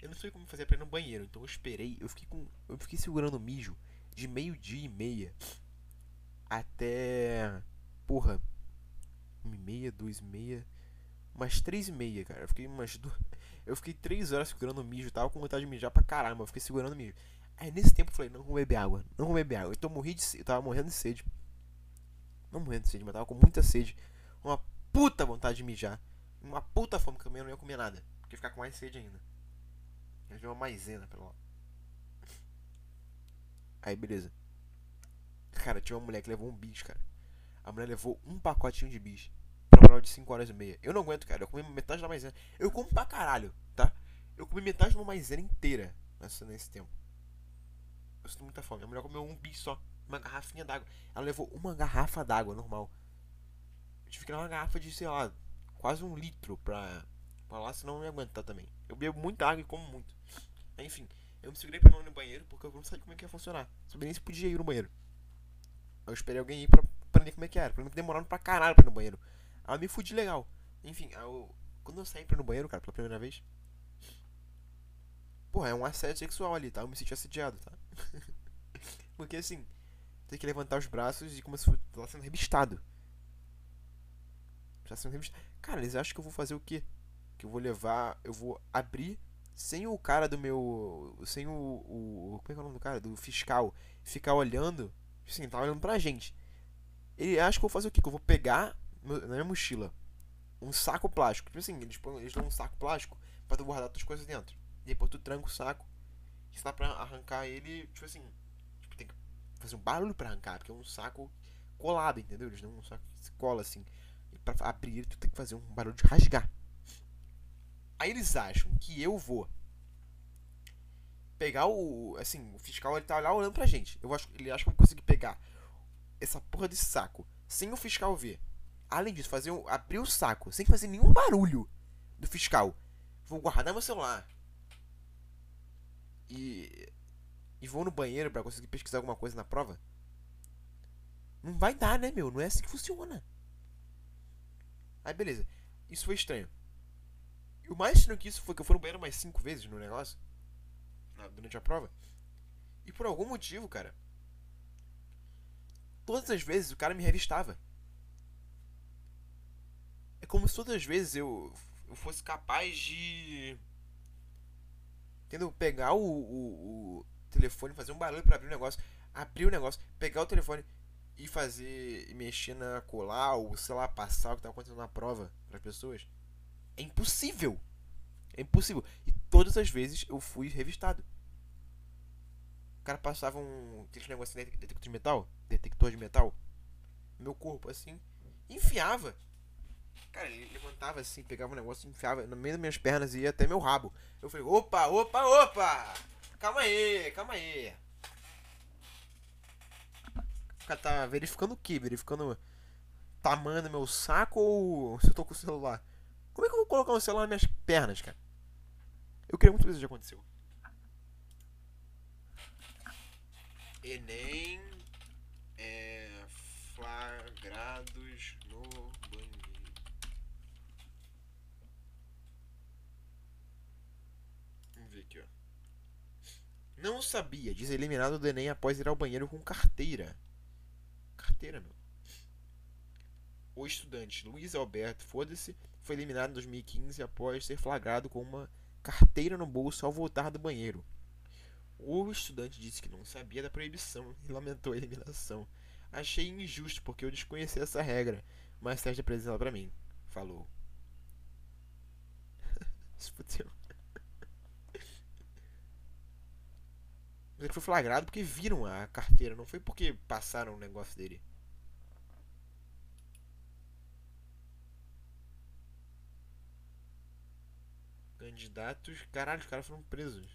Eu não sei como fazer pra ir no banheiro, então eu esperei. Eu fiquei com. Eu fiquei segurando o mijo de meio-dia e meia até. Porra. Uma e meia, duas e meia. Umas três e meia, cara. Eu fiquei umas duas. Eu fiquei três horas segurando o mijo, tava com vontade de mijar pra caramba. Eu fiquei segurando o mijo. Aí nesse tempo eu falei, não vou beber água, não vou beber água. Eu, morri de sede, eu tava morrendo de sede. Não morrendo de sede, mas tava com muita sede. Uma puta vontade de mijar. Uma puta fome que eu não ia comer nada. Porque ficar com mais sede ainda. Eu vi uma maisena pelo. Aí beleza. Cara, tinha uma mulher que levou um bis, cara. A mulher levou um pacotinho de bis pra prova de 5 horas e meia. Eu não aguento, cara. Eu comi metade da maisena. Eu como pra caralho, tá? Eu comi metade de uma maisena inteira nesse, nesse tempo. Eu sinto muita fome. A mulher comeu um bis só. Uma garrafinha d'água. Ela levou uma garrafa d'água normal. Eu tive que dar uma garrafa de, sei lá, quase um litro pra, pra lá, senão não ia aguentar também. Eu bebo muita água e como muito. Enfim, eu me segurei pra não ir no banheiro porque eu não sabia como é que ia funcionar. Sabia nem se podia ir no banheiro. Eu esperei alguém ir pra aprender como é que era. Pra mim demorando pra caralho pra ir no banheiro. Aí eu me fudi legal. Enfim, eu, quando eu saí pra ir no banheiro, cara, pela primeira vez. Porra, é um assédio sexual ali, tá? Eu me senti assediado, tá? Porque assim, tem que levantar os braços e como se fosse sendo revistado. Revistado. Cara, eles acham que eu vou fazer o quê? Que eu vou levar. Eu vou abrir sem o cara do meu. Sem o. o como é que é o nome do cara? Do fiscal. Ficar olhando. Assim, tá olhando pra gente. Ele acha que eu vou fazer o quê? Que eu vou pegar na minha mochila um saco plástico. Tipo assim, eles, eles dão um saco plástico pra tu guardar tuas coisas dentro. E depois tu tranca o saco. E dá pra arrancar ele, tipo assim. Tipo, tem que fazer um barulho pra arrancar, porque é um saco colado, entendeu? Eles dão um saco que se cola assim. Pra abrir, tu tem que fazer um barulho de rasgar. Aí eles acham que eu vou pegar o. Assim, o fiscal ele tá lá olhando pra gente. Eu acho, ele acha que eu vou conseguir pegar essa porra de saco sem o fiscal ver. Além disso, fazer um, abrir o saco sem fazer nenhum barulho do fiscal. Vou guardar meu celular. E. E vou no banheiro para conseguir pesquisar alguma coisa na prova. Não vai dar, né, meu? Não é assim que funciona. Aí, beleza. Isso foi estranho. E o mais estranho que isso foi que eu fui no banheiro mais cinco vezes no negócio. Durante a prova. E por algum motivo, cara. Todas as vezes o cara me revistava. É como se todas as vezes eu, eu fosse capaz de. Entendeu? Pegar o, o, o telefone, fazer um barulho para abrir o negócio, abrir o negócio, pegar o telefone e fazer. mexer na colar, ou sei lá, passar o que tá acontecendo na prova para as pessoas. É impossível! É impossível. E todas as vezes eu fui revistado. O cara passava um. aquele de detector de metal, detector de metal, meu corpo assim, enfiava Cara, ele levantava assim, pegava um negócio, enfiava no meio das minhas pernas e ia até meu rabo. Eu falei, opa, opa, opa! Calma aí, calma aí. O cara tá verificando o que? Verificando tamanho do meu saco ou se eu tô com o celular? Como é que eu vou colocar um celular nas minhas pernas, cara? Eu queria muito que isso já aconteceu. Enem é, flagrados no Não sabia, diz eliminado do Enem após ir ao banheiro com carteira. Carteira, meu. O estudante Luiz Alberto, foda-se, foi eliminado em 2015 após ser flagrado com uma carteira no bolso ao voltar do banheiro. O estudante disse que não sabia da proibição e lamentou a eliminação. Achei injusto porque eu desconhecia essa regra, mas teste apresentado para mim. Falou. Fudeu. Mas ele foi flagrado porque viram a carteira, não foi porque passaram o negócio dele. Candidatos. Caralho, os caras foram presos.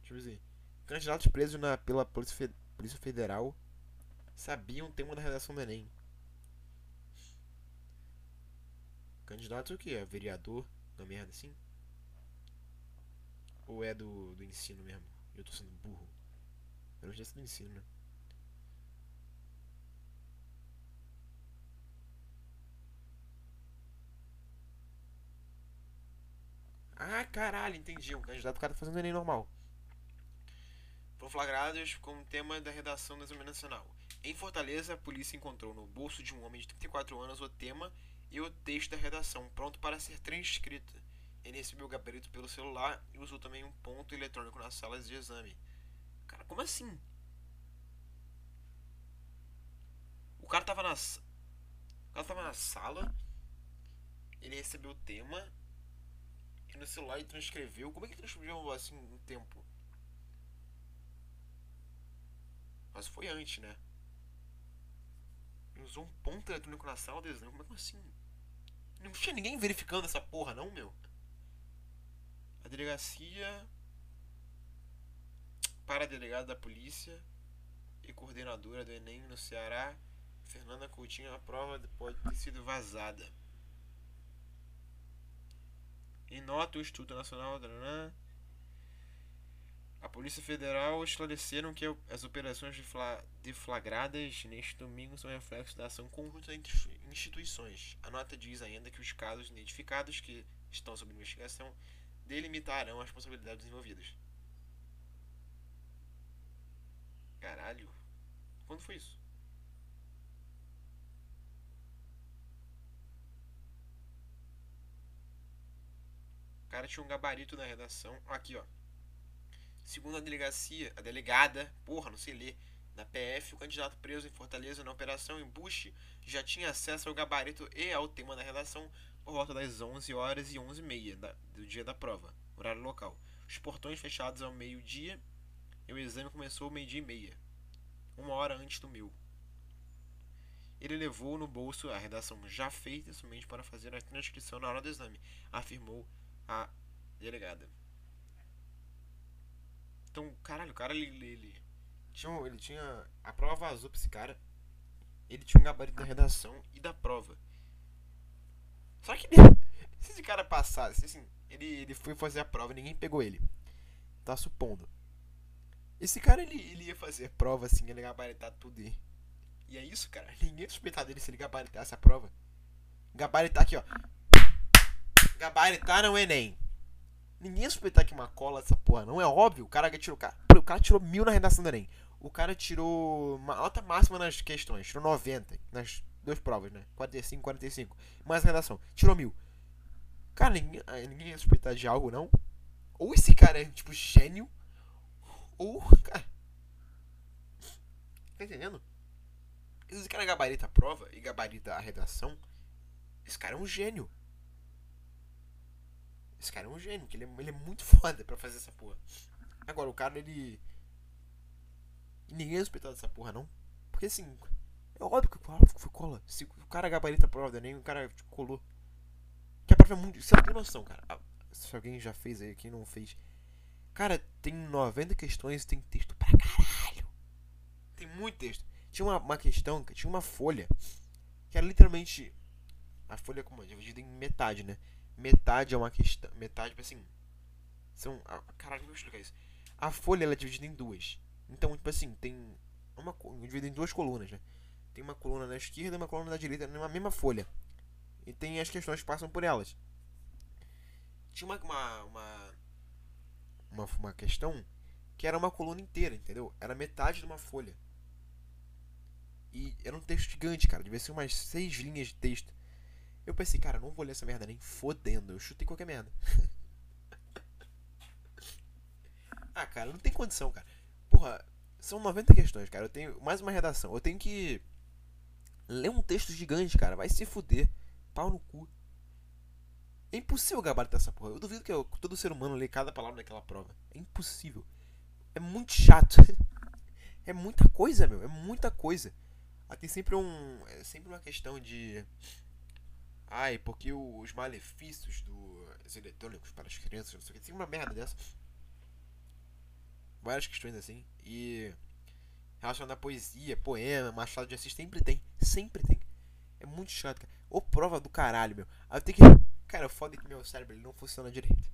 Deixa eu ver. Candidatos presos na, pela Polícia, Polícia Federal sabiam ter uma da redação do Enem. Candidato o que? É vereador? Uma merda assim? Ou é do, do ensino mesmo? Eu tô sendo burro. Urgência do ensino, né? Ah, caralho, entendi. Um candidato, o cara tá fazendo Enem normal. Foram flagrados com o tema da redação do exame nacional. Em Fortaleza, a polícia encontrou no bolso de um homem de 34 anos o tema e o texto da redação, pronto para ser transcrito. Ele recebeu o gabarito pelo celular e usou também um ponto eletrônico nas salas de exame. Cara, como assim? O cara tava na. O cara tava na sala. Ele recebeu o tema. E no celular ele transcreveu. Como é que transcreveu assim um tempo? Mas foi antes, né? Ele usou um ponto eletrônico na sala de exame. Como é assim? Não tinha ninguém verificando essa porra, não, meu. A delegacia. Para a delegada da polícia e coordenadora do Enem no Ceará, Fernanda Coutinho, a prova pode ter sido vazada. Em nota, o Instituto Nacional. A Polícia Federal esclareceram que as operações deflagradas neste domingo são reflexo da ação conjunta entre instituições. A nota diz ainda que os casos identificados que estão sob investigação delimitarão as responsabilidades envolvidas. Caralho. Quando foi isso? O cara tinha um gabarito na redação. Aqui, ó. Segundo a delegacia, a delegada, porra, não sei ler, da PF, o candidato preso em Fortaleza na operação embuste já tinha acesso ao gabarito e ao tema da redação por volta das 11 horas e 11 e meia do dia da prova, horário local. Os portões fechados ao meio-dia e o exame começou meio-dia e meia, uma hora antes do meu. Ele levou no bolso a redação já feita somente para fazer a transcrição na hora do exame, afirmou a delegada. Então, caralho, o cara ele, ele, tinha, ele tinha. A prova vazou pra esse cara. Ele tinha um gabarito da redação e da prova. Só que se esse cara passasse, assim, ele, ele foi fazer a prova e ninguém pegou ele. Tá supondo. Esse cara ele, ele ia fazer prova assim, ele gabaritar tudo e. E é isso, cara. Ninguém ia suspeitar dele se ele gabaritasse a prova. Gabaritar aqui, ó. Gabaritar no Enem. Ninguém ia suspeitar que uma cola essa porra, não é óbvio. O cara tirou. O cara tirou mil na redação do Enem. O cara tirou uma alta máxima nas questões. Tirou 90 nas duas provas, né? 45, 45. Mais redação. Tirou mil. Cara, ninguém, ah, ninguém ia suspeitar de algo, não. Ou esse cara é, tipo, gênio. Cara. Tá entendendo? Esse cara gabarita a prova e gabarita a redação. Esse cara é um gênio. Esse cara é um gênio, que ele é, ele é muito foda pra fazer essa porra. Agora, o cara, ele. ninguém é suspeitado dessa porra, não. Porque assim, é óbvio que foi cola. Se o cara gabarita a prova do Enem, o cara tipo, colou. Que a prova é muito. Você não tem noção, cara. Se alguém já fez aí, quem não fez. Cara, tem 90 questões e tem texto pra caralho. Tem muito texto. Tinha uma, uma questão, tinha uma folha. Que era literalmente. A folha como? Dividida em metade, né? metade é uma questão. Metade, tipo assim. São. Ah, caralho, como eu explicar isso? A folha ela é dividida em duas. Então, tipo assim, tem. Uma, dividida em duas colunas, né? Tem uma coluna na esquerda e uma coluna na direita numa mesma folha. E tem as questões que passam por elas. Tinha uma. Uma, uma, uma, uma questão que era uma coluna inteira, entendeu? Era metade de uma folha. E era um texto gigante, cara. Devia ser umas seis linhas de texto. Eu pensei, cara, não vou ler essa merda nem fodendo. Eu chutei qualquer merda. ah, cara, não tem condição, cara. Porra, são 90 questões, cara. Eu tenho mais uma redação. Eu tenho que ler um texto gigante, cara. Vai se fuder. Pau no cu. É impossível gabaritar essa porra. Eu duvido que eu, todo ser humano lê cada palavra daquela prova. É impossível. É muito chato. é muita coisa, meu. É muita coisa. Ah, tem sempre um. É sempre uma questão de Ai, porque os malefícios dos eletrônicos para as crianças, não sei o que. Tem uma merda dessa. Várias questões assim. E relacionado à poesia, poema, Machado de Assis, sempre tem. Sempre tem. É muito chato, cara. Ou prova do caralho, meu. Aí eu tenho que. Cara, foda que meu cérebro ele não funciona direito.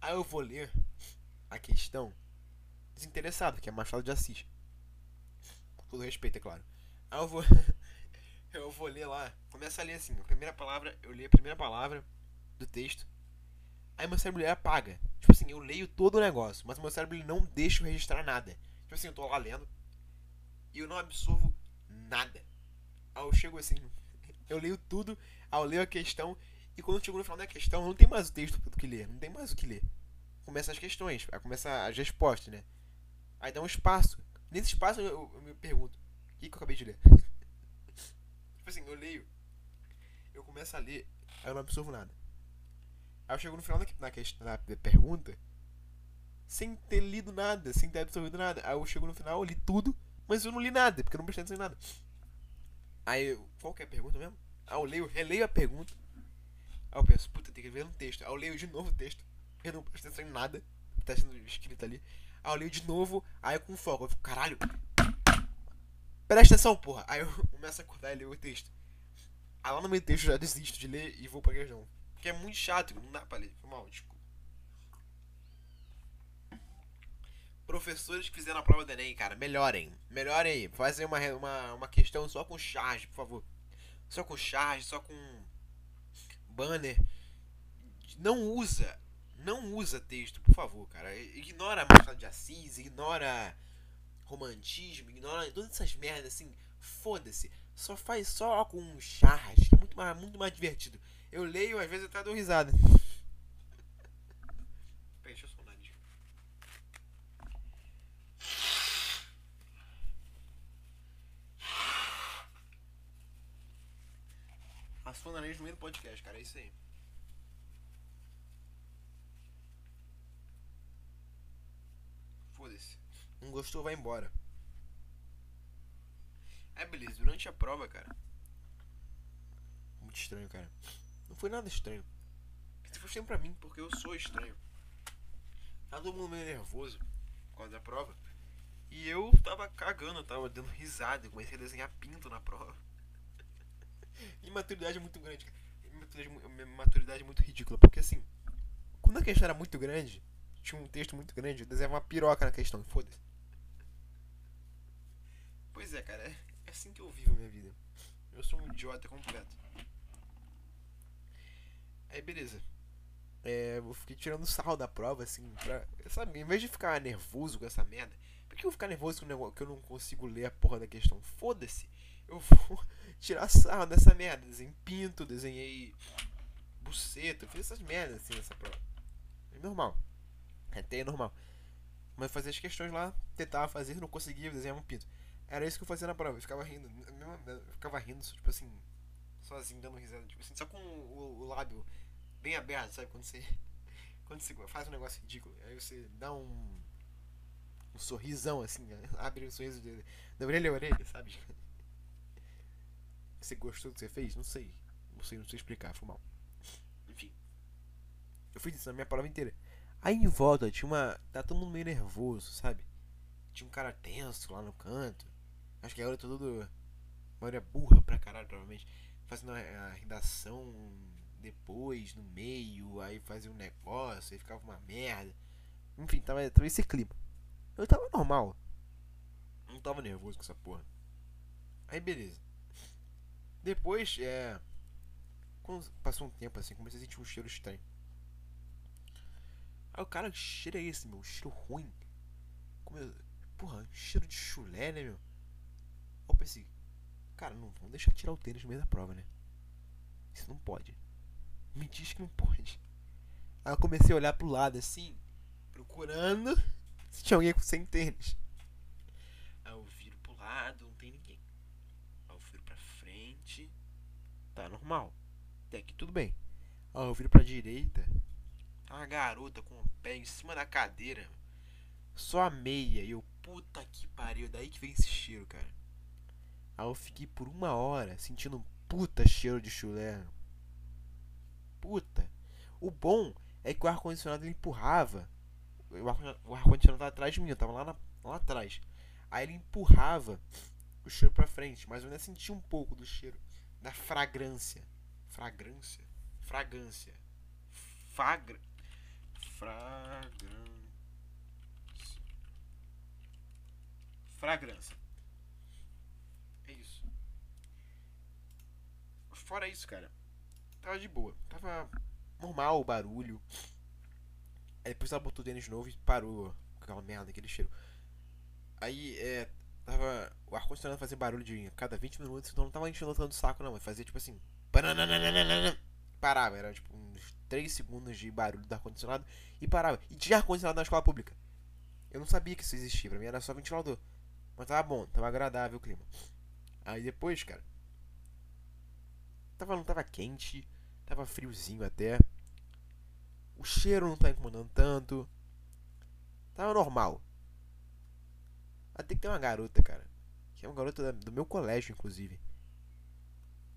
Aí eu vou ler a questão desinteressado, que é Machado de Assis. Com todo respeito, é claro. Aí eu vou. eu vou ler lá. Começa a ler assim. A primeira palavra, eu li a primeira palavra do texto. Aí meu cérebro ele apaga. Tipo assim, eu leio todo o negócio, mas meu cérebro ele não deixa eu registrar nada. Tipo assim, eu tô lá lendo e eu não absorvo nada. Aí eu chego assim, eu leio tudo, aí eu leio a questão e quando eu chego no final da questão, não tem mais o texto do que ler, não tem mais o que ler. Começa as questões, começa as respostas, né? Aí dá um espaço. Nesse espaço eu, eu, eu me pergunto, o que, que eu acabei de ler? tipo assim, eu leio, eu começo a ler, aí eu não absorvo nada. Aí eu chego no final da, na, questão, pergunta, sem ter lido nada, sem ter absorvido nada. Aí eu chego no final, eu li tudo, mas eu não li nada, porque eu não prestei atenção em nada. Aí, qual que é a pergunta mesmo? Aí eu leio, releio a pergunta. Aí eu penso, puta, tem que ver um texto. Aí eu leio de novo o texto. Eu não presto atenção em nada. Tá sendo escrito ali. Aí eu leio de novo, aí eu com foco. Eu fico, caralho. Presta atenção, porra. Aí eu começo a acordar e ler o texto. Aí lá no meio do texto eu já desisto de ler e vou pra questão. Porque é muito chato, não dá pra ler. Foi mal, desculpa. Professores que fizeram a prova do Enem, cara, melhorem. Melhorem aí. Fazem uma, uma, uma questão só com charge, por favor. Só com charge, só com banner. Não usa. Não usa texto, por favor, cara. Ignora Machado de Assis, ignora romantismo, ignora todas essas merdas assim. Foda-se. Só faz só com charge, que é muito mais, muito mais divertido. Eu leio, às vezes eu até dou risada. Peraí, deixa eu sonar nariz. O nariz no meio do podcast, cara. É isso aí. Foda-se. Não gostou, vai embora. É, beleza. Durante a prova, cara. Muito estranho, cara. Não foi nada estranho. Isso foi sempre pra mim, porque eu sou estranho. Tava todo mundo meio nervoso por causa da prova. E eu tava cagando, tava dando risada. Comecei a desenhar pinto na prova. Imaturidade muito grande. Maturidade, maturidade muito ridícula. Porque assim, quando a questão era muito grande, tinha um texto muito grande, eu desenhava uma piroca na questão. Foda-se. Pois é, cara. É assim que eu vivo minha vida. Eu sou um idiota completo. Aí beleza. É, eu fiquei tirando sal da prova, assim, pra. Sabe, em vez de ficar nervoso com essa merda, por que eu vou ficar nervoso com o negócio que eu não consigo ler a porra da questão? Foda-se! Eu vou tirar sal dessa merda. Desenhei pinto, desenhei buceta, fiz essas merdas assim nessa prova. É normal. Até é normal. Mas fazer as questões lá, tentava fazer, não conseguia desenhar um pinto. Era isso que eu fazia na prova, eu ficava rindo. Eu ficava rindo, tipo assim, sozinho, dando risada, tipo assim, só com o, o lábio bem aberto, sabe? Quando você, quando você faz um negócio ridículo, aí você dá um, um sorrisão assim, abre um sorriso de, da orelha a orelha, sabe? Você gostou do que você fez? Não sei. Não sei, não sei explicar, foi mal. Enfim. Eu fiz isso na minha prova inteira. Aí em volta tinha uma. Tá todo mundo meio nervoso, sabe? Tinha um cara tenso lá no canto. Acho que a hora tudo. A maioria burra pra caralho, provavelmente. Fazendo a redação depois, no meio, aí fazia um negócio, aí ficava uma merda. Enfim, tava, tava esse clima. Eu tava normal. Não tava nervoso com essa porra. Aí beleza. Depois, é. Quando passou um tempo assim, comecei a sentir um cheiro estranho. Aí o cara, que cheiro é esse, meu? Cheiro ruim. Como eu... Porra, cheiro de chulé, né, meu? Aí eu pensei, cara, não vamos deixar tirar o tênis no meio da prova, né? Isso não pode me diz que não pode. Aí eu comecei a olhar pro lado assim, procurando se tinha alguém sem tênis. Aí eu viro pro lado, não tem ninguém. Aí eu viro pra frente, tá normal. Até aqui tudo bem. Aí eu viro pra direita, tá uma garota com o pé em cima da cadeira. Só a meia. E eu, puta que pariu, daí que vem esse cheiro, cara. Aí eu fiquei por uma hora sentindo um puta cheiro de chulé puta. O bom é que o ar-condicionado empurrava. O ar-condicionado atrás de mim, eu tava lá, na, lá atrás. Aí ele empurrava o cheiro pra frente, mas eu ainda senti um pouco do cheiro, da fragrância. Fragrância? Fragrância. Fagra. Fragrância. Fragrância. É isso. Fora isso, cara tava de boa. Tava normal o barulho. Aí depois ela botou o tênis novo e parou com aquela merda, aquele cheiro. Aí, é. Tava. O ar-condicionado fazia barulho de cada 20 minutos, então não tava enchendo tanto saco, não. Mas fazia tipo assim. Parava, era tipo uns 3 segundos de barulho do ar-condicionado e parava. E tinha ar-condicionado na escola pública. Eu não sabia que isso existia, pra mim era só ventilador. Mas tava bom, tava agradável o clima. Aí depois, cara. Tava, não tava quente, tava friozinho até. O cheiro não tá incomodando tanto. Tava normal. Até que tem uma garota, cara. Que é uma garota do meu colégio, inclusive.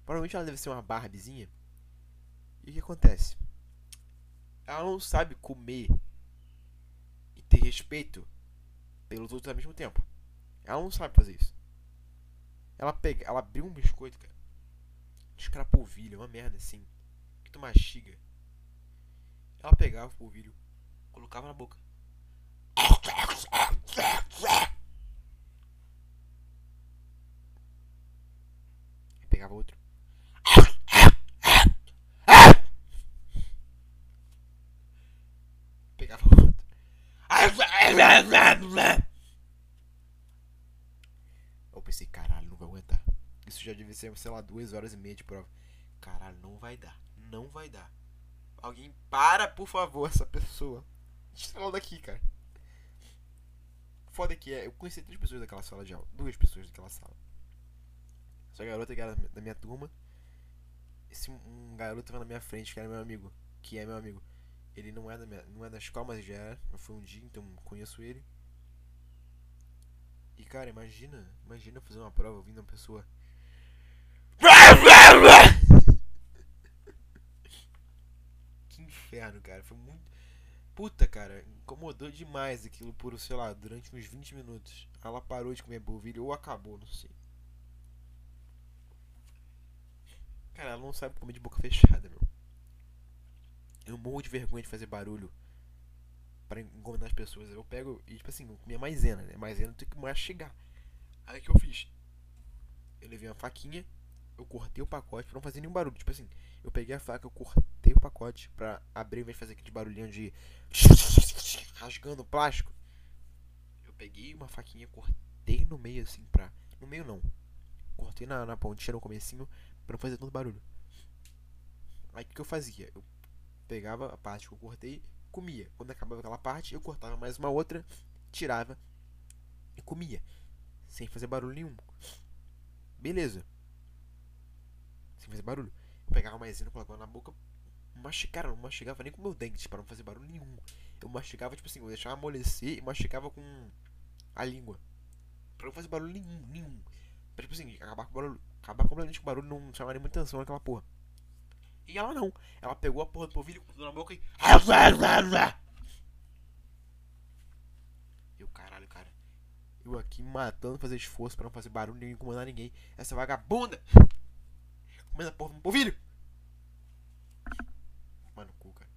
Provavelmente ela deve ser uma Barbiezinha. E o que acontece? Ela não sabe comer e ter respeito pelos outros ao mesmo tempo. Ela não sabe fazer isso. Ela pega, ela abriu um biscoito, cara. Descrapou polvilho, uma merda assim. Que tu mastiga. Ela pegava o polvilho, colocava na boca. Pegava outro. Pegava outro. Eu pensei, caralho, não vai aguentar. Isso já devia ser, sei lá, duas horas e meia de prova. Caralho, não vai dar. Não vai dar. Alguém para, por favor, essa pessoa. Tira ela daqui, cara. Foda que é, eu conheci três pessoas daquela sala de aula. Duas pessoas daquela sala. Essa garota que era da minha turma. Esse um garoto tava na minha frente, que era meu amigo. Que é meu amigo. Ele não é da, minha, não é da escola, mas já era. Eu fui um dia, então conheço ele. E cara, imagina, imagina fazer uma prova ouvindo uma pessoa. que inferno, cara. Foi muito. Puta, cara, incomodou demais aquilo por, sei lá, durante uns 20 minutos. Ela parou de comer polvilho ou acabou, não sei. Cara, ela não sabe comer de boca fechada, meu. Eu morro de vergonha de fazer barulho para incomodar as pessoas. Eu pego e, tipo assim, comia maisena, né? Maisena tem que mastigar. Aí o que eu fiz? Eu levei uma faquinha, eu cortei o pacote pra não fazer nenhum barulho. Tipo assim, eu peguei a faca, eu cortei o pacote pra abrir, ao invés de fazer aquele barulhinho de. rasgando o plástico. Eu peguei uma faquinha, cortei no meio assim pra. No meio não. Cortei na, na pontinha, no comecinho, pra não fazer tanto barulho. Aí o que eu fazia? Eu pegava a parte que eu cortei, comia. Quando acabava aquela parte, eu cortava mais uma outra, tirava e comia. Sem fazer barulho nenhum. Beleza. Sem fazer barulho. Eu pegava a maisena, colocava na boca, mastigava, não mastigava nem com meu dente, para não fazer barulho nenhum. Eu mastigava, tipo assim, eu deixava amolecer e mastigava com a língua. Pra não fazer barulho nenhum, nenhum. Pra, tipo assim, acabar com o barulho acabar completamente com o barulho, não chamar nem muita atenção naquela porra. E ela não. Ela pegou a porra do polvilho, botou na boca e. Eu, caralho, cara. Eu aqui matando fazer esforço pra não fazer barulho nem incomodar ninguém. Essa vagabunda! Comendo a porra do polvilho! Mano, cu, cara.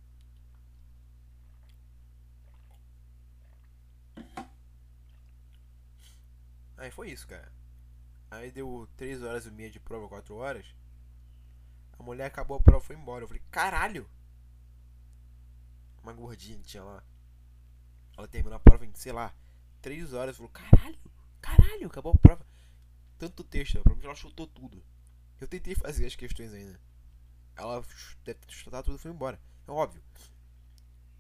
Aí foi isso, cara. Aí deu 3 horas e meia de prova, 4 horas. A mulher acabou a prova e foi embora. Eu falei, caralho! Uma gordinha tinha lá. Ela terminou a prova em, sei lá, 3 horas. Falou, caralho! Caralho! Acabou a prova. Tanto texto, provavelmente ela chutou tudo. Eu tentei fazer as questões ainda. Ela deve ter chutado tudo e foi embora. É óbvio.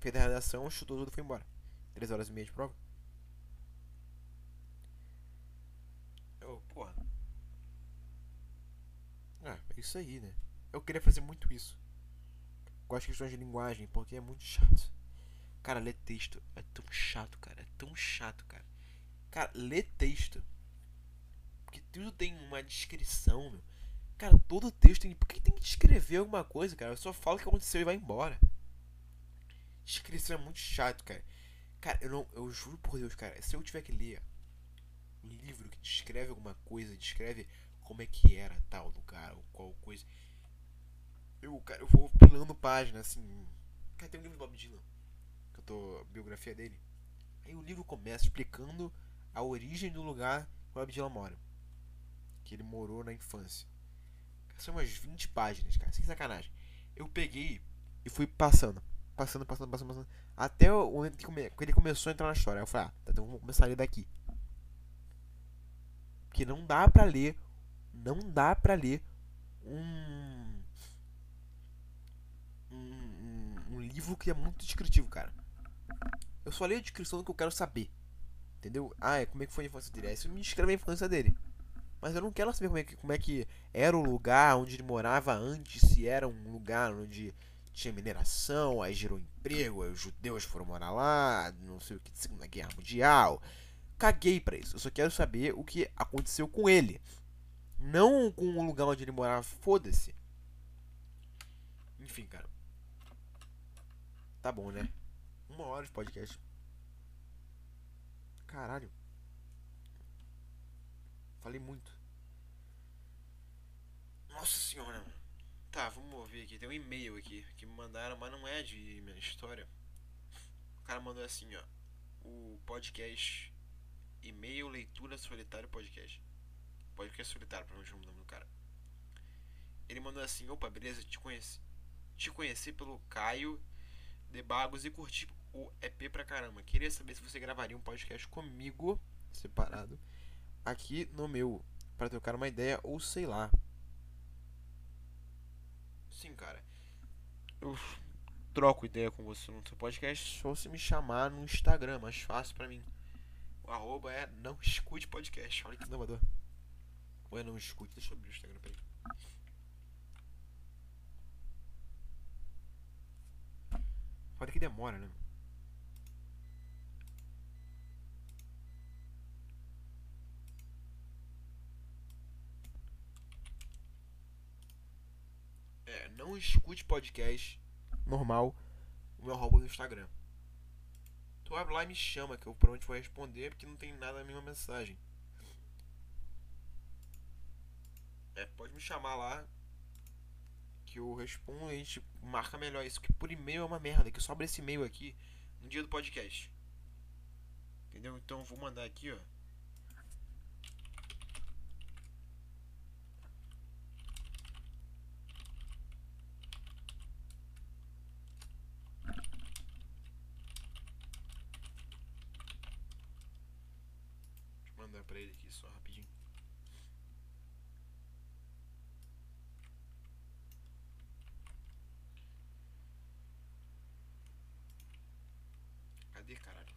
Fez a redação, chutou tudo e foi embora. 3 horas e meia de prova. Eu, porra. Ah, é isso aí, né? Eu queria fazer muito isso. Gosto de questões de linguagem, porque é muito chato. Cara, ler texto é tão chato, cara. É tão chato, cara. Cara, ler texto. Porque tudo tem uma descrição, meu. Cara, todo texto tem. Por que tem que descrever alguma coisa, cara? Eu só falo o que aconteceu e vai embora. Descrição é muito chato, cara. Cara, eu não. Eu juro por Deus, cara. Se eu tiver que ler um livro que descreve alguma coisa, descreve como é que era tal lugar ou qual coisa. Eu, cara, eu vou pulando página, assim. Cara, tem um livro do Bob Dylan. Que eu tô. A biografia dele. Aí o livro começa explicando a origem do lugar que o Bob Dylan mora. Que ele morou na infância. São umas 20 páginas, cara, sem sacanagem. Eu peguei e fui passando. passando, passando, passando, passando. Até o momento que, ele começou a entrar na história. Aí eu falei, ah, tá, então vamos começar a ler daqui. Porque não dá pra ler. Não dá pra ler um. Um, um, livro que é muito descritivo, cara. Eu só leio a descrição do que eu quero saber. Entendeu? Ah, é como é que foi a infância dele. Isso me descreve a infância dele. Mas eu não quero saber como é, que, como é que era o lugar onde ele morava antes, se era um lugar onde tinha mineração, aí gerou emprego, aí os judeus foram morar lá, não sei o que, Segunda Guerra Mundial. Caguei pra isso. Eu só quero saber o que aconteceu com ele. Não com o lugar onde ele morava, foda-se. Enfim, cara. Tá bom, né? Uma hora de podcast. Caralho. Falei muito. Nossa senhora. Tá, vamos ver aqui. Tem um e-mail aqui que me mandaram, mas não é de minha história. O cara mandou assim, ó. O podcast. E-mail Leitura Solitário Podcast. Podcast Solitário, não o nome do cara. Ele mandou assim: opa, beleza, te conheci. Te conheci pelo Caio de Bagos e curti o EP pra caramba. Queria saber se você gravaria um podcast comigo, separado aqui no meu para trocar uma ideia ou sei lá. Sim, cara. Eu troco ideia com você no seu podcast só se me chamar no Instagram, mais fácil para mim. O arroba é não escute podcast. Olha que inovador. Ou é não escute, deixa eu abrir o Instagram ele. Foda que demora, né? não escute podcast normal, o meu arroba no Instagram. Tu abre lá e me chama, que eu provavelmente vou responder, porque não tem nada na minha mensagem. É, pode me chamar lá, que eu respondo e a gente marca melhor isso, que por e-mail é uma merda, que sobra esse e-mail aqui no dia do podcast. Entendeu? Então eu vou mandar aqui, ó. Cadê, caralho?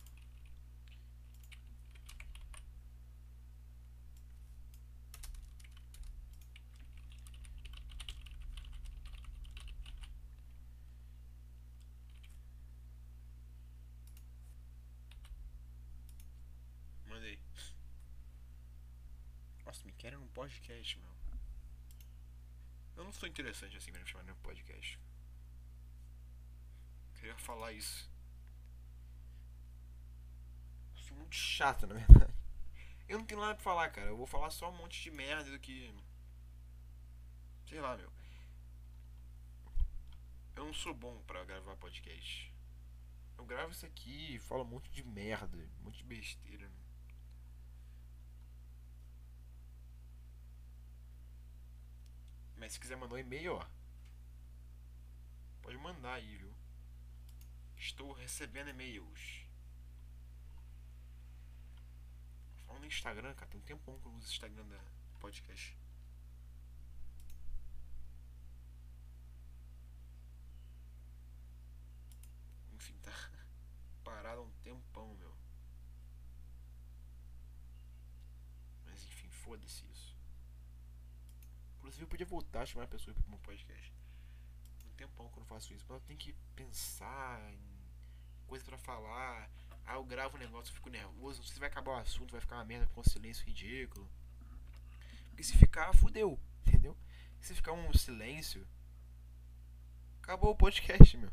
Mandei. Querem num podcast, meu. Eu não sou interessante assim pra me chamar num podcast. Queria falar isso muito chato, na verdade. Eu não tenho nada pra falar, cara. Eu vou falar só um monte de merda do que. Sei lá, meu. Eu não sou bom pra gravar podcast. Eu gravo isso aqui e falo um monte de merda, um monte de besteira. Mas se quiser mandar um e-mail, ó. Pode mandar aí, viu? Estou recebendo e-mails. no Instagram, cara. Tem um tempão que eu uso o Instagram da podcast. Enfim, tá parado há um tempão, meu. Mas enfim, foda-se isso. Inclusive eu podia voltar a chamar pessoas pro meu podcast. Um tempão que eu não faço isso. Mas eu tenho que pensar em coisa para falar Aí eu gravo o negócio, eu fico nervoso. Não sei se vai acabar o assunto, vai ficar uma merda com um silêncio ridículo. Porque se ficar, fudeu, entendeu? Se ficar um silêncio, acabou o podcast, meu.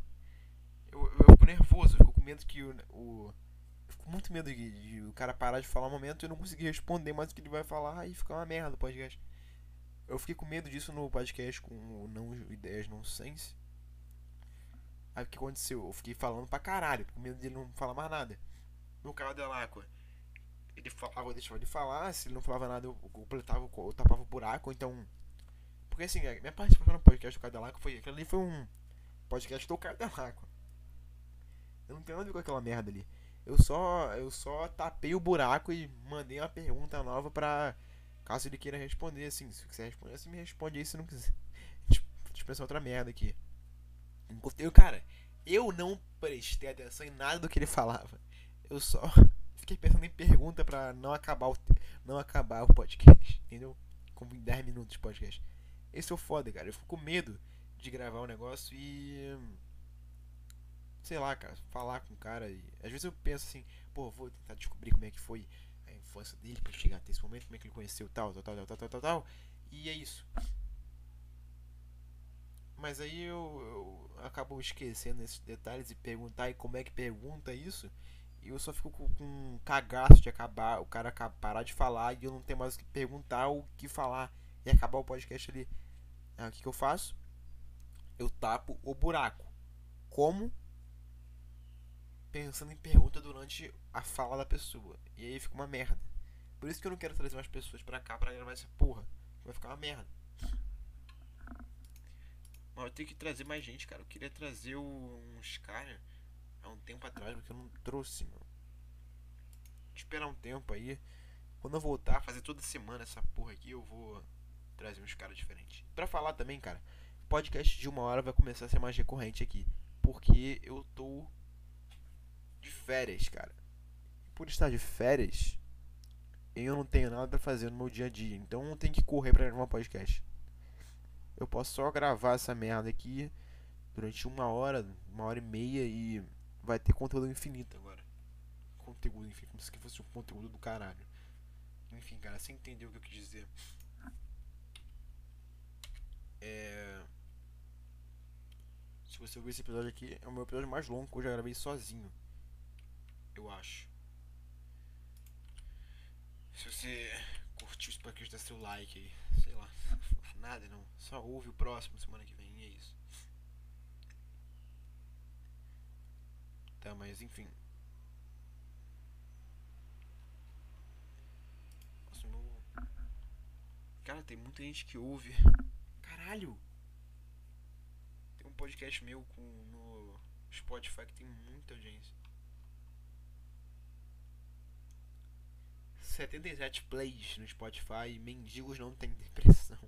Eu, eu, fico nervoso, eu fico com medo que o. o eu fico muito medo de, de, o cara parar de falar um momento e eu não conseguir responder mais o que ele vai falar e ficar uma merda o podcast. Eu fiquei com medo disso no podcast com o Não Ideias Nonsense. Aí o que aconteceu? Eu fiquei falando pra caralho, com medo dele não falar mais nada. No canal da Lacqua, ele falava, deixava ele falar, se ele não falava nada, eu completava, eu tapava o buraco, então. Porque assim, minha participação no podcast do Lacqua foi. Aquilo ali foi um podcast do Lacqua. Eu não tenho nada a ver com aquela merda ali. Eu só, eu só tapei o buraco e mandei uma pergunta nova pra. Caso ele queira responder, assim. Se quiser responder, assim, me responde aí se não quiser. Deixa eu outra merda aqui. Eu, cara, eu não prestei atenção em nada do que ele falava. Eu só fiquei pensando em pergunta pra não acabar o, não acabar o podcast, entendeu? Como em 10 minutos de podcast. Esse é o foda, cara. Eu fico com medo de gravar um negócio e. Sei lá, cara, falar com o cara. E, às vezes eu penso assim, pô, vou tentar descobrir como é que foi infância dele pra chegar até esse momento, como é que ele conheceu tal, tal, tal, tal, tal, tal, tal. E é isso. Mas aí eu, eu acabo esquecendo esses detalhes e perguntar e como é que pergunta isso. E eu só fico com, com um cagaço de acabar, o cara parar de falar e eu não tenho mais o que perguntar ou o que falar e acabar o podcast ali. Ah, o que, que eu faço? Eu tapo o buraco. Como? Pensando em pergunta durante a fala da pessoa. E aí fica uma merda. Por isso que eu não quero trazer mais pessoas pra cá pra gravar essa porra. Vai ficar uma merda. Mas eu tenho que trazer mais gente, cara. Eu queria trazer uns caras há um tempo atrás, porque eu não trouxe, mano. Esperar um tempo aí. Quando eu voltar fazer toda semana essa porra aqui, eu vou trazer uns caras diferentes. Pra falar também, cara, podcast de uma hora vai começar a ser mais recorrente aqui. Porque eu tô de férias, cara. Por estar de férias, eu não tenho nada pra fazer no meu dia a dia. Então eu tenho que correr pra gravar um podcast eu posso só gravar essa merda aqui durante uma hora, uma hora e meia e vai ter conteúdo infinito agora. Conteúdo infinito, como se fosse um conteúdo do caralho. Enfim, cara, você entendeu o que eu quis dizer. É... Se você ouvir esse episódio aqui, é o meu episódio mais longo que eu já gravei sozinho. Eu acho. Se você curtiu isso, pode dar seu like aí. Sei lá. Nada não. Só ouve o próximo semana que vem e é isso. Tá, mas enfim. Nossa, meu... Cara, tem muita gente que ouve. Caralho! Tem um podcast meu com no Spotify que tem muita audiência. 77 plays no Spotify. Mendigos não tem depressão.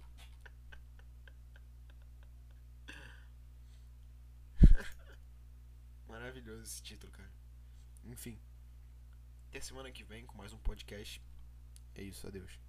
Maravilhoso esse título, cara. Enfim. Até semana que vem com mais um podcast. É isso, adeus.